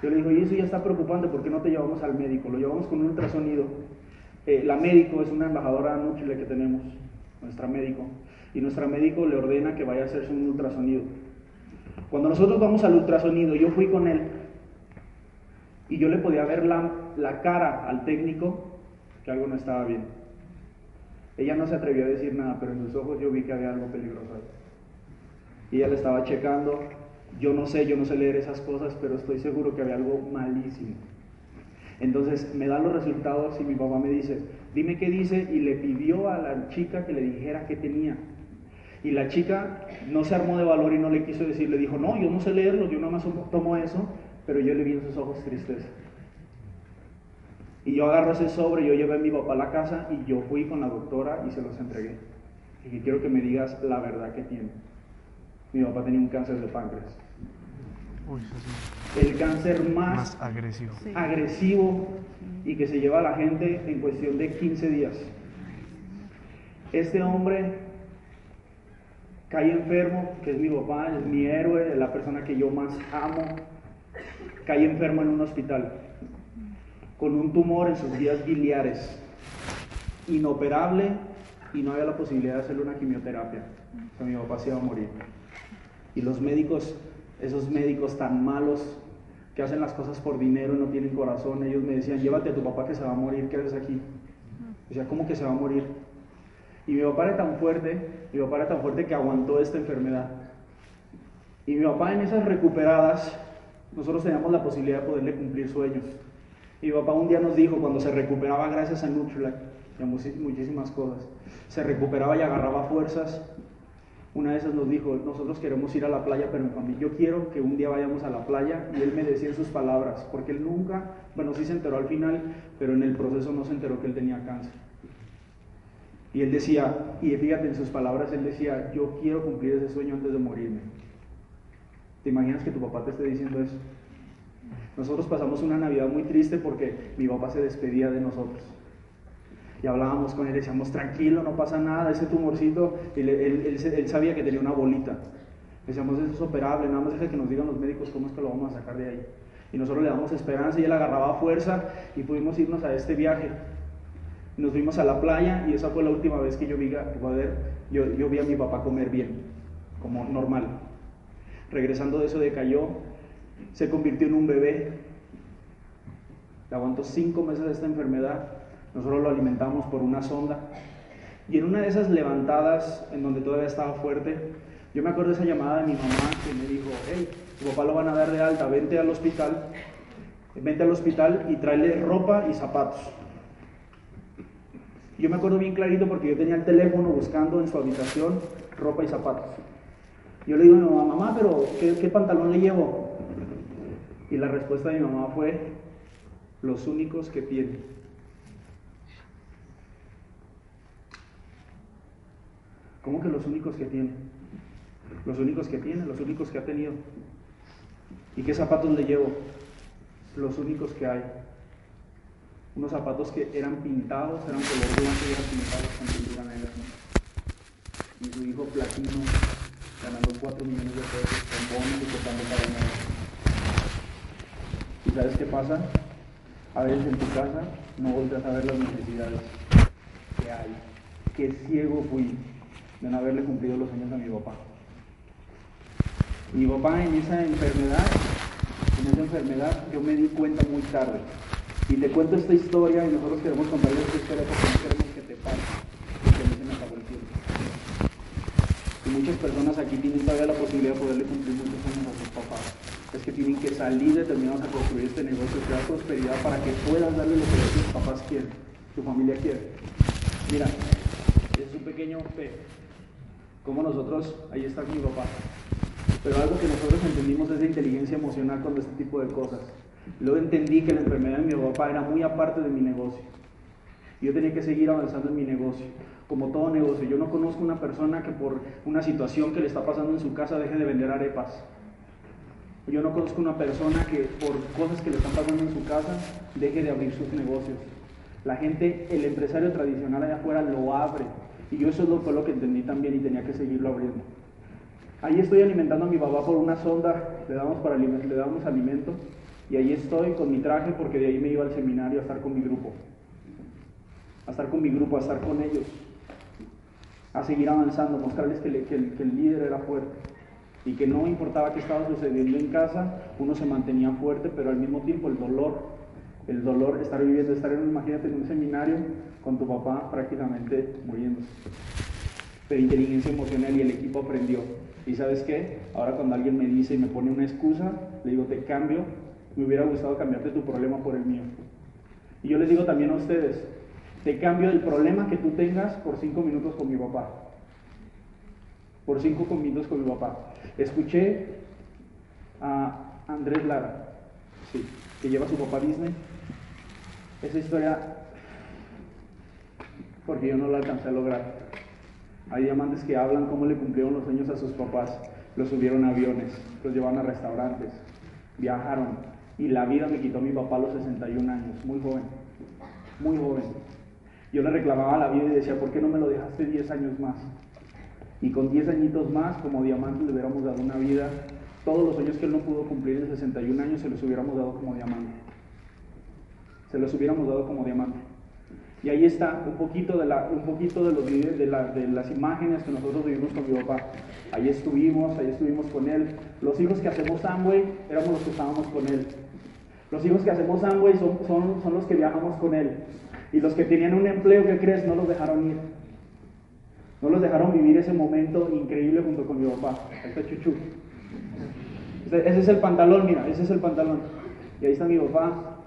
Yo le digo, y eso ya está preocupante, ¿por qué no te llevamos al médico? Lo llevamos con un ultrasonido. Eh, la médico es una embajadora Chile que tenemos nuestra médico, y nuestra médico le ordena que vaya a hacerse un ultrasonido. Cuando nosotros vamos al ultrasonido, yo fui con él y yo le podía ver la, la cara al técnico que algo no estaba bien. Ella no se atrevió a decir nada, pero en sus ojos yo vi que había algo peligroso ahí. Y ella le estaba checando. Yo no sé, yo no sé leer esas cosas, pero estoy seguro que había algo malísimo. Entonces me da los resultados y mi papá me dice, dime qué dice, y le pidió a la chica que le dijera qué tenía. Y la chica no se armó de valor y no le quiso decir, le dijo, no, yo no sé leerlo, yo nada más tomo eso, pero yo le vi en sus ojos tristeza. Y yo agarro ese sobre, yo llevé a mi papá a la casa y yo fui con la doctora y se los entregué. Y quiero que me digas la verdad que tiene. Mi papá tenía un cáncer de páncreas el cáncer más, agresivo. agresivo y que se lleva a la gente en cuestión de 15 días. Este hombre cae enfermo, que es mi papá, es mi héroe, es la persona que yo más amo. caí enfermo en un hospital con un tumor en sus vías biliares, inoperable y no había la posibilidad de hacerle una quimioterapia. O sea, mi papá se iba a morir. Y los médicos, esos médicos tan malos que hacen las cosas por dinero y no tienen corazón, ellos me decían, llévate a tu papá que se va a morir, ¿qué haces aquí? O sea, ¿cómo que se va a morir? Y mi papá era tan fuerte, mi papá era tan fuerte que aguantó esta enfermedad. Y mi papá en esas recuperadas, nosotros teníamos la posibilidad de poderle cumplir sueños. Y mi papá un día nos dijo, cuando se recuperaba gracias a Nutrilite y a muchísimas cosas, se recuperaba y agarraba fuerzas. Una de esas nos dijo, nosotros queremos ir a la playa, pero en yo quiero que un día vayamos a la playa. Y él me decía en sus palabras, porque él nunca, bueno, sí se enteró al final, pero en el proceso no se enteró que él tenía cáncer. Y él decía, y fíjate en sus palabras, él decía, yo quiero cumplir ese sueño antes de morirme. ¿Te imaginas que tu papá te esté diciendo eso? Nosotros pasamos una Navidad muy triste porque mi papá se despedía de nosotros. Y hablábamos con él, decíamos, tranquilo, no pasa nada, ese tumorcito, él, él, sabía que tenía una bolita. Decíamos, eso es operable, nada más deja que nos digan los médicos cómo es que lo vamos a sacar de ahí. Y nosotros le damos esperanza y él agarraba fuerza y pudimos irnos a este viaje. Nos fuimos a la playa y esa fue la última vez que yo vi, yo, yo vi a mi papá comer bien, como normal. Regresando de eso decayó, se convirtió en un bebé. Le aguantó cinco meses de esta enfermedad. Nosotros lo alimentamos por una sonda. Y en una de esas levantadas, en donde todavía estaba fuerte, yo me acuerdo de esa llamada de mi mamá que me dijo, hey, tu papá lo van a dar de alta, vente al hospital, vente al hospital y tráele ropa y zapatos. Yo me acuerdo bien clarito porque yo tenía el teléfono buscando en su habitación ropa y zapatos. Yo le digo a mi mamá, mamá, pero ¿qué, pantalón le llevo? Y la respuesta de mi mamá fue, los únicos que tiene. ¿Cómo que los únicos que tiene? Los únicos que tiene, los únicos que ha tenido. ¿Y qué zapatos le llevo? Los únicos que hay unos zapatos que eran pintados, eran color blanco y eran pintados con pintura negra. Y su hijo platino ganando 4 millones de pesos con bonos y tocando para nada. ¿Y sabes qué pasa? A veces en tu casa no volteas a ver las necesidades que hay. Qué ciego fui de no haberle cumplido los sueños a mi papá. Mi papá en esa enfermedad, en esa enfermedad, yo me di cuenta muy tarde. Y te cuento esta historia y nosotros queremos contarle esta historia porque no queremos que te pase, porque mí se me acabó el tiempo. Y muchas personas aquí tienen todavía la posibilidad de poderle cumplir muchos años a sus papás. Es que tienen que salir determinados a construir este negocio, crear prosperidad para que puedas darle lo que tus papás quieren, tu familia quiere. Mira, es un pequeño. Como nosotros, ahí está mi papá. Pero algo que nosotros entendimos es de inteligencia emocional con este tipo de cosas. Luego entendí que la enfermedad de mi papá era muy aparte de mi negocio. Yo tenía que seguir avanzando en mi negocio. Como todo negocio, yo no conozco una persona que por una situación que le está pasando en su casa deje de vender arepas. Yo no conozco una persona que por cosas que le están pasando en su casa deje de abrir sus negocios. La gente, el empresario tradicional allá afuera lo abre. Y yo eso fue lo que entendí también y tenía que seguirlo abriendo. Ahí estoy alimentando a mi papá por una sonda, le damos, para, le damos alimento y ahí estoy con mi traje porque de ahí me iba al seminario a estar con mi grupo. A estar con mi grupo, a estar con ellos. A seguir avanzando, mostrarles que, el, líder era fuerte. Y que no importaba qué estaba sucediendo en casa, uno se mantenía fuerte, pero al mismo tiempo el dolor, el dolor, estar viviendo, estar en, imagínate, en un seminario con tu papá prácticamente muriéndose. Pero inteligencia emocional y el equipo aprendió. Y sabes qué, ahora cuando alguien me dice y me pone una excusa, le digo, te cambio me hubiera gustado cambiarte tu problema por el mío. Y yo les digo también a ustedes, te cambio el problema que tú tengas por cinco minutos con mi papá. Por cinco minutos con mi papá. Escuché a Andrés Lara, sí, que lleva a su papá Disney. Esa historia, porque yo no la alcancé a lograr. Hay diamantes que hablan cómo le cumplieron los sueños a sus papás. Los subieron a aviones, los llevaron a restaurantes, viajaron, y la vida me quitó a mi papá a los 61 años, muy joven, muy joven. Yo le reclamaba la vida y decía, ¿por qué no me lo dejaste 10 años más? Y con 10 añitos más, como diamantes, le hubiéramos dado una vida todos los sueños que él no pudo cumplir en 61 años se los hubiéramos dado como diamante. Se los hubiéramos dado como diamante. Y ahí está un poquito de, la, un poquito de, los, de, de las imágenes que nosotros vivimos con mi papá. Ahí estuvimos, ahí estuvimos con él. Los hijos que hacemos Amway éramos los que estábamos con él. Los hijos que hacemos Amway son, son, son los que viajamos con él. Y los que tenían un empleo, ¿qué crees? No los dejaron ir. No los dejaron vivir ese momento increíble junto con mi papá. Ahí está Chuchu. Ese es el pantalón, mira, ese es el pantalón. Y ahí está mi papá,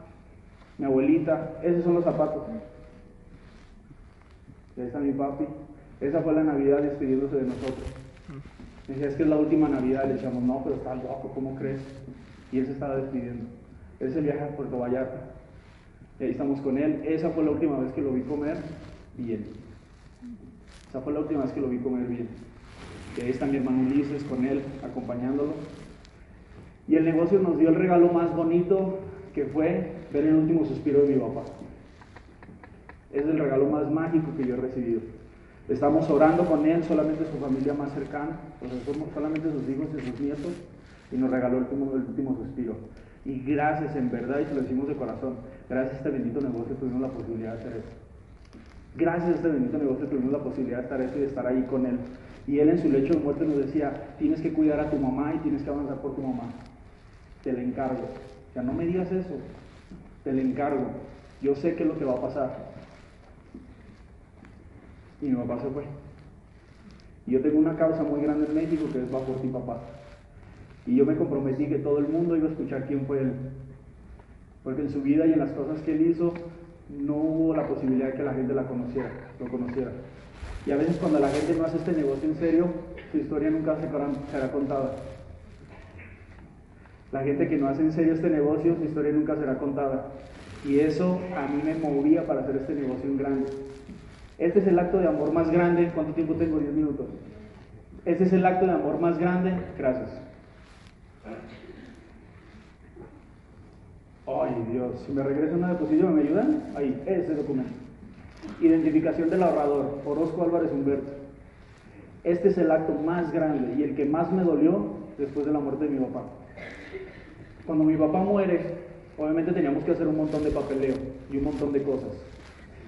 mi abuelita, esos son los zapatos. Está mi papi. Esa fue la Navidad despidiéndose de nosotros. Me decía, es que es la última Navidad. Le decíamos, no, pero está loco, ¿cómo crees? Y él se estaba despidiendo. Él se viaja a Puerto Vallarta. Y ahí estamos con él. Esa fue la última vez que lo vi comer bien. Esa fue la última vez que lo vi comer bien. Y ahí está mi hermano Ulises con él, acompañándolo. Y el negocio nos dio el regalo más bonito que fue ver el último suspiro de mi papá. Es el regalo más mágico que yo he recibido. Estamos orando con él, solamente su familia más cercana, solamente sus hijos y sus nietos, y nos regaló el último, el último suspiro. Y gracias, en verdad, y se lo decimos de corazón, gracias a este bendito negocio tuvimos la posibilidad de hacer eso. Gracias a este bendito negocio tuvimos la posibilidad de estar eso y de estar ahí con él. Y él en su lecho de muerte nos decía, tienes que cuidar a tu mamá y tienes que avanzar por tu mamá. Te le encargo. O sea, no me digas eso. Te le encargo. Yo sé qué es lo que va a pasar. Y mi papá se fue. Y yo tengo una causa muy grande en México que es va por ti, papá. Y yo me comprometí que todo el mundo iba a escuchar quién fue él. Porque en su vida y en las cosas que él hizo, no hubo la posibilidad de que la gente la conociera, lo conociera. Y a veces cuando la gente no hace este negocio en serio, su historia nunca será contada. La gente que no hace en serio este negocio, su historia nunca será contada. Y eso a mí me movía para hacer este negocio en grande. Este es el acto de amor más grande. ¿Cuánto tiempo tengo? 10 minutos. Este es el acto de amor más grande. Gracias. Ay, Dios. Si me regresa una deposición, ¿me ayudan? Ahí, ese documento. Identificación del ahorrador. Orozco Álvarez Humberto. Este es el acto más grande y el que más me dolió después de la muerte de mi papá. Cuando mi papá muere, obviamente teníamos que hacer un montón de papeleo y un montón de cosas.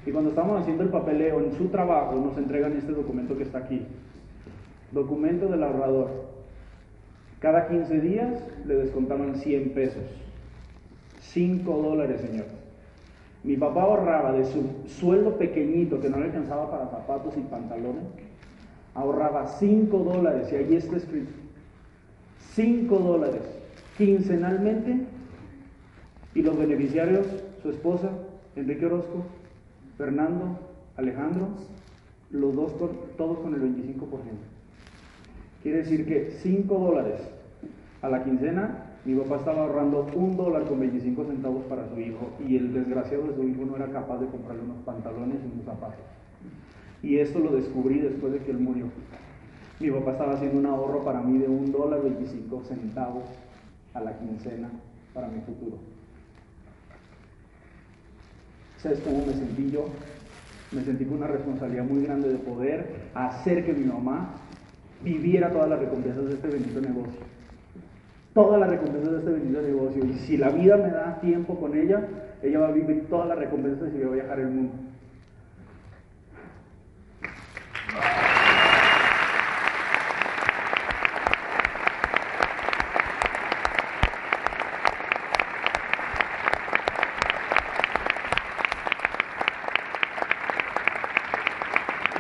Y cuando estamos haciendo el papeleo en su trabajo, nos entregan este documento que está aquí. Documento del ahorrador. Cada 15 días le descontaban 100 pesos. 5 dólares, señor. Mi papá ahorraba de su sueldo pequeñito que no le alcanzaba para zapatos y pantalones, ahorraba 5 dólares y ahí está escrito. 5 dólares quincenalmente y los beneficiarios, su esposa, Enrique Orozco, Fernando, Alejandro, los dos todos con el 25%. Quiere decir que 5 dólares a la quincena, mi papá estaba ahorrando un dólar con 25 centavos para su hijo y el desgraciado de su hijo no era capaz de comprarle unos pantalones y unos zapatos. Y esto lo descubrí después de que él murió. Mi papá estaba haciendo un ahorro para mí de un dólar 25 centavos a la quincena para mi futuro. ¿Sabes cómo me sentí yo? Me sentí con una responsabilidad muy grande de poder hacer que mi mamá viviera todas las recompensas de este bendito negocio. Todas las recompensas de este bendito negocio. Y si la vida me da tiempo con ella, ella va a vivir todas las recompensas y va a viajar el mundo.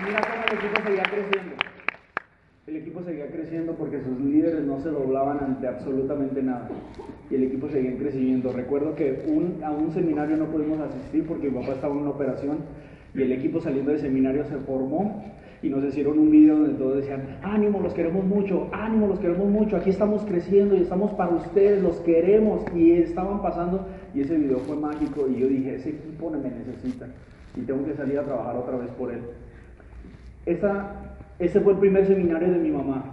mira cómo el equipo seguía creciendo. El equipo seguía creciendo porque sus líderes no se doblaban ante absolutamente nada. Y el equipo seguía creciendo. Recuerdo que a un seminario no pudimos asistir porque mi papá estaba en una operación y el equipo saliendo del seminario se formó y nos hicieron un video donde todos decían, ánimo, los queremos mucho, ánimo, los queremos mucho, aquí estamos creciendo y estamos para ustedes, los queremos. Y estaban pasando y ese video fue mágico y yo dije, ese equipo me necesita y tengo que salir a trabajar otra vez por él ese fue el primer seminario de mi mamá,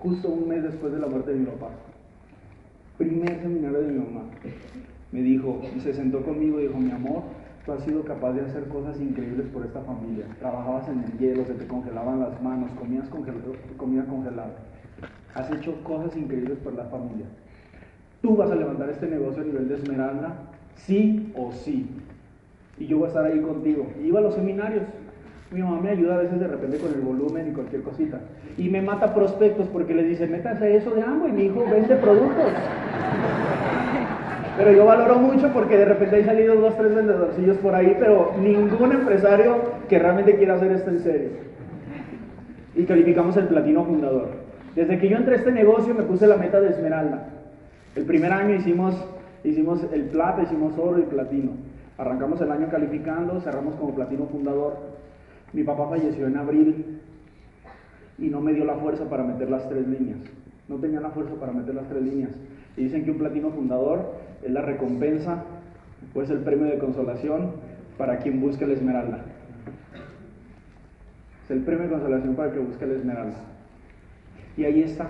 justo un mes después de la muerte de mi papá. Primer seminario de mi mamá. Me dijo, y se sentó conmigo y dijo, mi amor, tú has sido capaz de hacer cosas increíbles por esta familia. Trabajabas en el hielo, se te congelaban las manos, comías comida congelada. has hecho cosas increíbles por la familia. Tú vas a levantar este negocio a nivel de esmeralda, sí o sí. Y yo voy a estar ahí contigo. Iba a los seminarios. Mi mamá me ayuda a veces de repente con el volumen y cualquier cosita. Y me mata prospectos porque les dice, métase eso de ambos y mi hijo vende productos. Pero yo valoro mucho porque de repente hay salido dos, tres vendedorcillos por ahí, pero ningún empresario que realmente quiera hacer esto en serio. Y calificamos el platino fundador. Desde que yo entré a este negocio me puse la meta de esmeralda. El primer año hicimos, hicimos el plata, hicimos oro y platino. Arrancamos el año calificando, cerramos como platino fundador. Mi papá falleció en abril y no me dio la fuerza para meter las tres líneas. No tenía la fuerza para meter las tres líneas. Y dicen que un platino fundador es la recompensa, pues el premio de consolación para quien busque la esmeralda. Es el premio de consolación para quien busque la esmeralda. Y ahí está.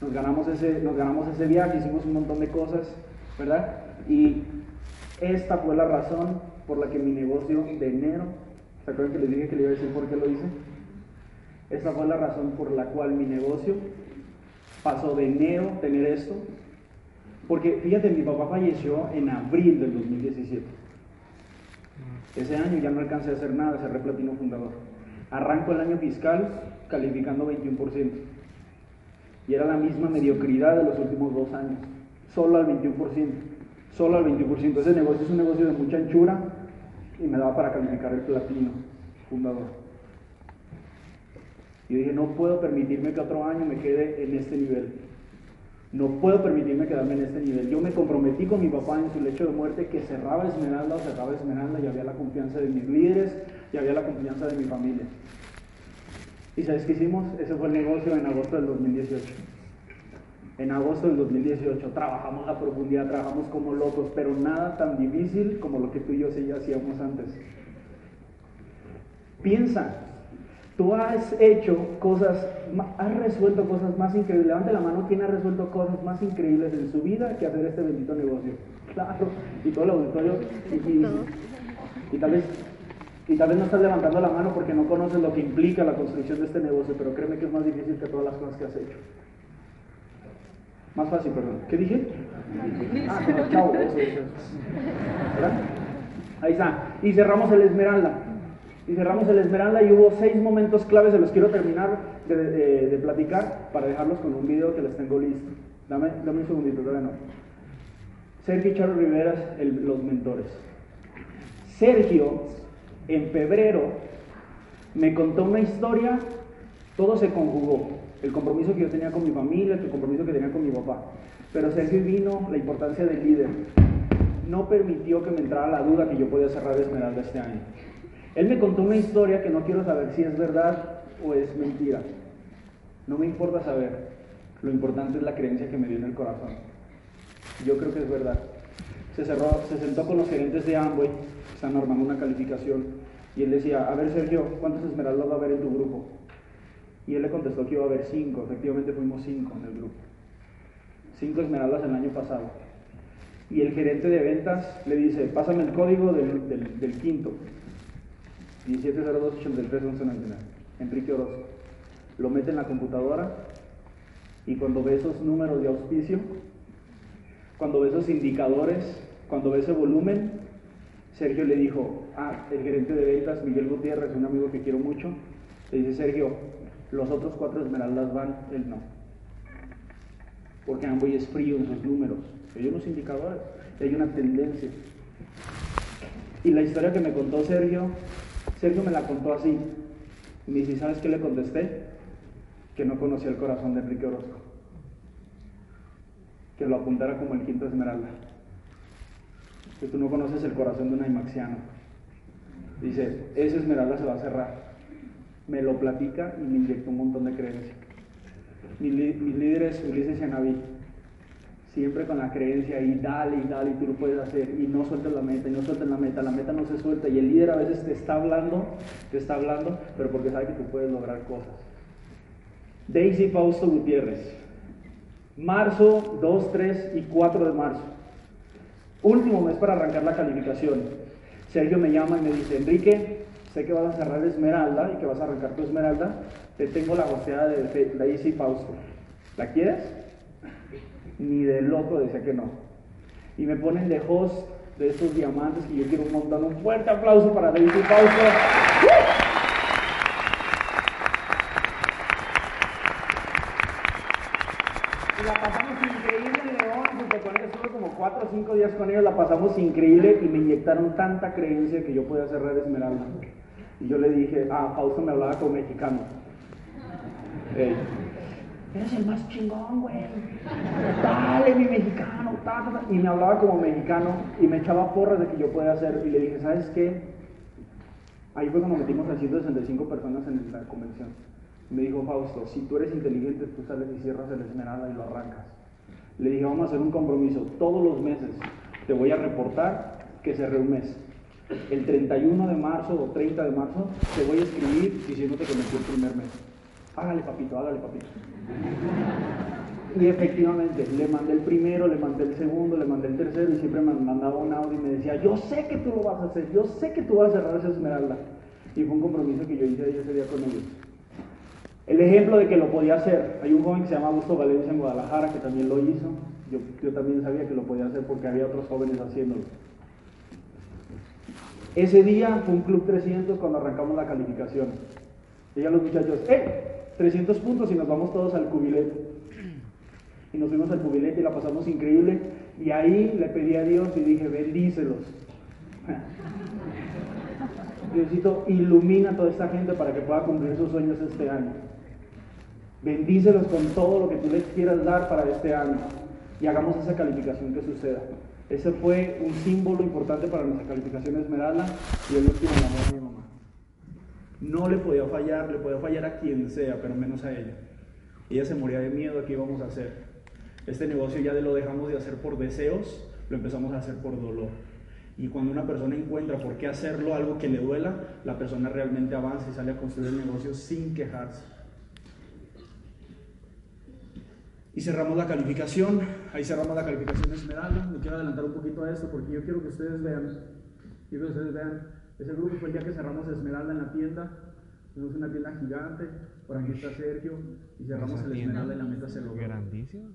Nos ganamos ese, nos ganamos ese viaje, hicimos un montón de cosas, ¿verdad? Y esta fue la razón por la que mi negocio de enero, ¿se acuerdan que les dije que le iba a decir por qué lo hice? Esta fue la razón por la cual mi negocio pasó de enero tener esto. Porque fíjate, mi papá falleció en abril del 2017. Ese año ya no alcancé a hacer nada, cerré platino fundador. Arranco el año fiscal calificando 21%. Y era la misma mediocridad de los últimos dos años. Solo al 21%. Solo al 21%. Ese negocio es un negocio de mucha anchura y me daba para calificar el platino fundador. Y dije, no puedo permitirme que otro año me quede en este nivel. No puedo permitirme quedarme en este nivel. Yo me comprometí con mi papá en su lecho de muerte que cerraba Esmeralda o cerraba Esmeralda y había la confianza de mis líderes y había la confianza de mi familia. ¿Y sabes qué hicimos? Ese fue el negocio en agosto del 2018. En agosto del 2018 trabajamos a profundidad, trabajamos como locos, pero nada tan difícil como lo que tú y yo hacíamos antes. Piensa, Tú has hecho cosas, has resuelto cosas más increíbles. Levante la mano, ¿quién ha resuelto cosas más increíbles en su vida que hacer este bendito negocio? Claro, y todo el auditorio. Y, tal vez, y tal vez no estás levantando la mano porque no conoces lo que implica la construcción de este negocio, pero créeme que es más difícil que todas las cosas que has hecho. Más fácil, perdón. ¿Qué dije? Ah, eso. ¿Verdad? Ahí está. Y cerramos el Esmeralda y cerramos el Esmeralda y hubo seis momentos claves, se los quiero terminar de, platicar para dejarlos con un video que les tengo listo. Dame, dame un segundito, todavía no. Sergio y Charo Riveras, los mentores. Sergio, en febrero, me contó una historia, todo se conjugó. El compromiso que yo tenía con mi familia, el compromiso que tenía con mi papá. Pero Sergio vino la importancia del líder. No permitió que me entrara la duda que yo podía cerrar Esmeralda este año. Él me contó una historia que no quiero saber si es verdad o es mentira. No me importa saber. Lo importante es la creencia que me dio en el corazón. Yo creo que es verdad. Se, cerró, se sentó con los gerentes de Amway, están armando una calificación, y él decía, a ver Sergio, ¿cuántos esmeraldas va a haber en tu grupo? Y él le contestó que iba a haber cinco, efectivamente fuimos cinco en el grupo. Cinco esmeraldas el año pasado. Y el gerente de ventas le dice, pásame el código del, del quinto. 1702-83-1199, Enrique Orozco. Lo mete en la computadora y cuando ve esos números de auspicio, cuando ve esos indicadores, cuando ve ese volumen, Sergio le dijo, ah, el gerente de ventas, Miguel Gutiérrez, un amigo que quiero mucho, le dice, Sergio, los otros cuatro esmeraldas van, él no. Porque Amboy es frío en sus números, hay unos indicadores, hay una tendencia. Y la historia que me contó Sergio Sergio me la contó así. Y me dice, ¿sabes qué le contesté? Que no conocía el corazón de Enrique Orozco. Que lo apuntara como el quinto esmeralda. Que tú no conoces el corazón de un aimaxiano. Dice, ese esmeralda se va a cerrar. Me lo platica y me inyecta un montón de creencia. Mis, líderes, Ulises y Anaví, siempre con la creencia y dale y dale y tú lo puedes hacer y no sueltes la meta no sueltes la meta, la meta no se suelta y el líder a veces te está hablando, te está hablando, pero porque sabe que tú puedes lograr cosas. Daisy Fausto Gutiérrez, marzo 2, 3 y 4 de marzo. Último mes para arrancar la calificación. Sergio me llama y me dice, Enrique, sé que vas a cerrar Esmeralda y que vas a arrancar tu Esmeralda, te tengo la goceada de Daisy Fausto. ¿la quieres? Ni de loco decía que no. Y me ponen de host de estos diamantes que yo quiero un montón. Un fuerte aplauso para David y Fausto. Y la pasamos increíble León, estuve como 4 o 5 días con ellos, la pasamos increíble y me inyectaron tanta creencia que yo podía cerrar Esmeralda. Y yo le dije, ah, Fausto me hablaba como mexicano. Eres el más chingón, güey. Dale, mi mexicano, ta, ta, ta". Y me hablaba como mexicano y me echaba porras de que yo podía hacer. Y le dije, ¿sabes qué? Ahí fue cuando metimos a 165 personas en la convención. Me dijo Fausto, si tú eres inteligente, tú sales y cierras el Esmeralda y lo arrancas. Le dije, vamos a hacer un compromiso. Todos los meses te voy a reportar que cerré un. El 31 de marzo o 30 de marzo te voy a escribir diciéndote que metí el primer mes. Hágale, papito, hágale, papito. Y efectivamente, le mandé el primero, le mandé el segundo, le mandé el tercero y siempre me mandaba un audio y me decía, yo sé que tú lo vas a hacer, yo sé que tú vas a cerrar esa esmeralda. Y fue un compromiso que yo hice ese día con ellos. El ejemplo de que lo podía hacer, hay un joven que se llama Augusto Valencia en Guadalajara que también lo hizo. Yo, yo también sabía que lo podía hacer porque había otros jóvenes haciéndolo. Ese día fue un Club 300 cuando arrancamos la calificación. Ya los muchachos, ¡eh! 300 puntos y nos vamos todos al cubilete. Y nos fuimos al cubilete y la pasamos increíble. Y ahí le pedí a Dios y dije, bendícelos. Diosito, ilumina a toda esta gente para que pueda cumplir sus sueños este año. Bendícelos con todo lo que tú les quieras dar para este año. Y hagamos esa calificación que suceda. Ese fue un símbolo importante para nuestra calificación Esmeralda y el último amor de mi mamá. No le podía fallar, le podía fallar a quien sea, pero menos a ella. Ella se moría de miedo a qué íbamos a hacer. Este negocio ya lo dejamos de hacer por deseos, lo empezamos a hacer por dolor. Y cuando una persona encuentra por qué hacerlo, algo que le duela, la persona realmente avanza y sale a construir el negocio sin quejarse. Y cerramos la calificación, ahí cerramos la calificación de Esmeralda. Me quiero adelantar un poquito a esto porque yo quiero que ustedes vean, quiero que ustedes vean, ese grupo fue el día que cerramos Esmeralda en la tienda. Tuvimos una tienda gigante, por aquí está Sergio, y cerramos el Esmeralda y la meta se logró. Grandísimo.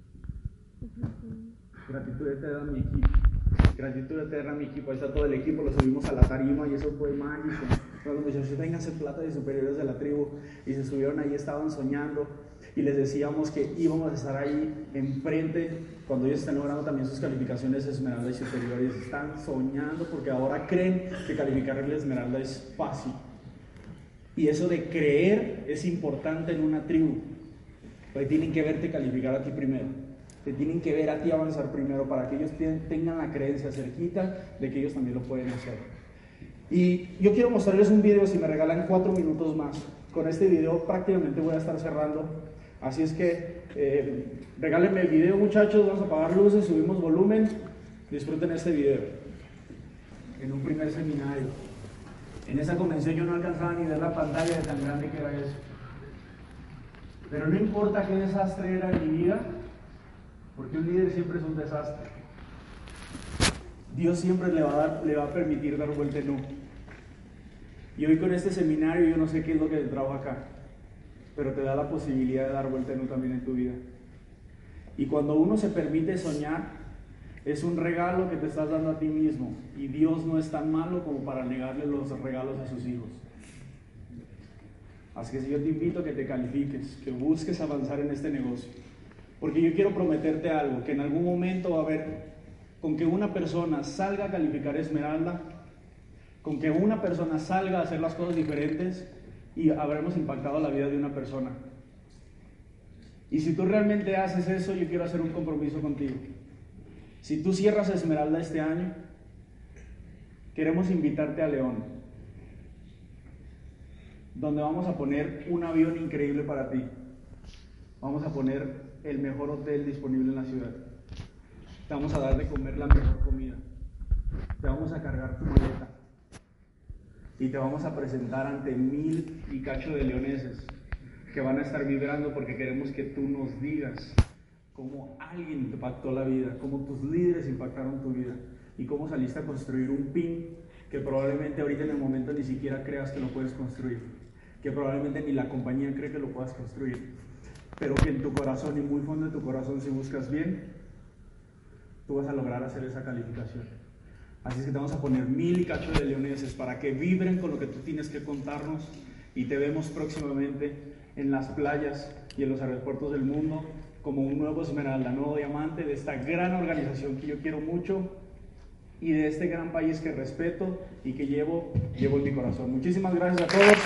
Gratitud eterna a mi equipo. Gratitud eterna a mi equipo. Ahí está todo el equipo, lo subimos a la tarima y eso fue mágico. Cuando los muchachos vengan a ser plata de superiores de la tribu y se subieron ahí, estaban soñando y les decíamos que íbamos a estar ahí enfrente cuando ellos están logrando también sus calificaciones esmeralda y superiores. Están soñando porque ahora creen que calificar el esmeralda es fácil. Y eso de creer es importante en una tribu. Porque tienen que verte calificar a ti primero. Te tienen que ver a ti avanzar primero para que ellos ten- tengan la creencia cerquita de que ellos también lo pueden hacer. Y yo quiero mostrarles un video, si me regalan cuatro minutos más. Con este video prácticamente voy a estar cerrando. Así es que eh, regálenme el video muchachos, vamos a apagar luces, subimos volumen. Disfruten este video. En un primer seminario. En esa convención yo no alcanzaba ni ver la pantalla de tan grande que era eso. Pero no importa qué desastre era en mi vida, porque un líder siempre es un desastre. Dios siempre le va a, dar, le va a permitir dar vuelta en U. Y hoy con este seminario yo no sé qué es lo que te trajo acá, pero te da la posibilidad de dar vuelta en U también en tu vida. Y cuando uno se permite soñar, es un regalo que te estás dando a ti mismo. Y Dios no es tan malo como para negarle los regalos a sus hijos. Así que si yo te invito a que te califiques, que busques avanzar en este negocio. Porque yo quiero prometerte algo, que en algún momento va a haber, con que una persona salga a calificar Esmeralda, con que una persona salga a hacer las cosas diferentes y habremos impactado la vida de una persona. Y si tú realmente haces eso, yo quiero hacer un compromiso contigo. Si tú cierras Esmeralda este año, queremos invitarte a León, donde vamos a poner un avión increíble para ti. Vamos a poner el mejor hotel disponible en la ciudad. Te vamos a dar de comer la mejor comida. Te vamos a cargar tu maleta. Y te vamos a presentar ante mil y cacho de leoneses que van a estar vibrando porque queremos que tú nos digas cómo alguien te impactó la vida, cómo tus líderes impactaron tu vida y cómo saliste a construir un pin que probablemente ahorita en el momento ni siquiera creas que lo puedes construir, que probablemente ni la compañía cree que lo puedas construir. pero que en tu corazón y muy fondo de tu corazón, si buscas bien, tú vas a lograr hacer esa calificación. Así es que te vamos a poner mil y cacho de leoneses para que vibren con lo que tú tienes que contarnos y te vemos próximamente en las playas y en los aeropuertos del mundo como un nuevo esmeralda, nuevo diamante de esta gran organización que yo quiero mucho y de este gran país que respeto y que llevo, llevo en mi corazón. Muchísimas gracias a todos.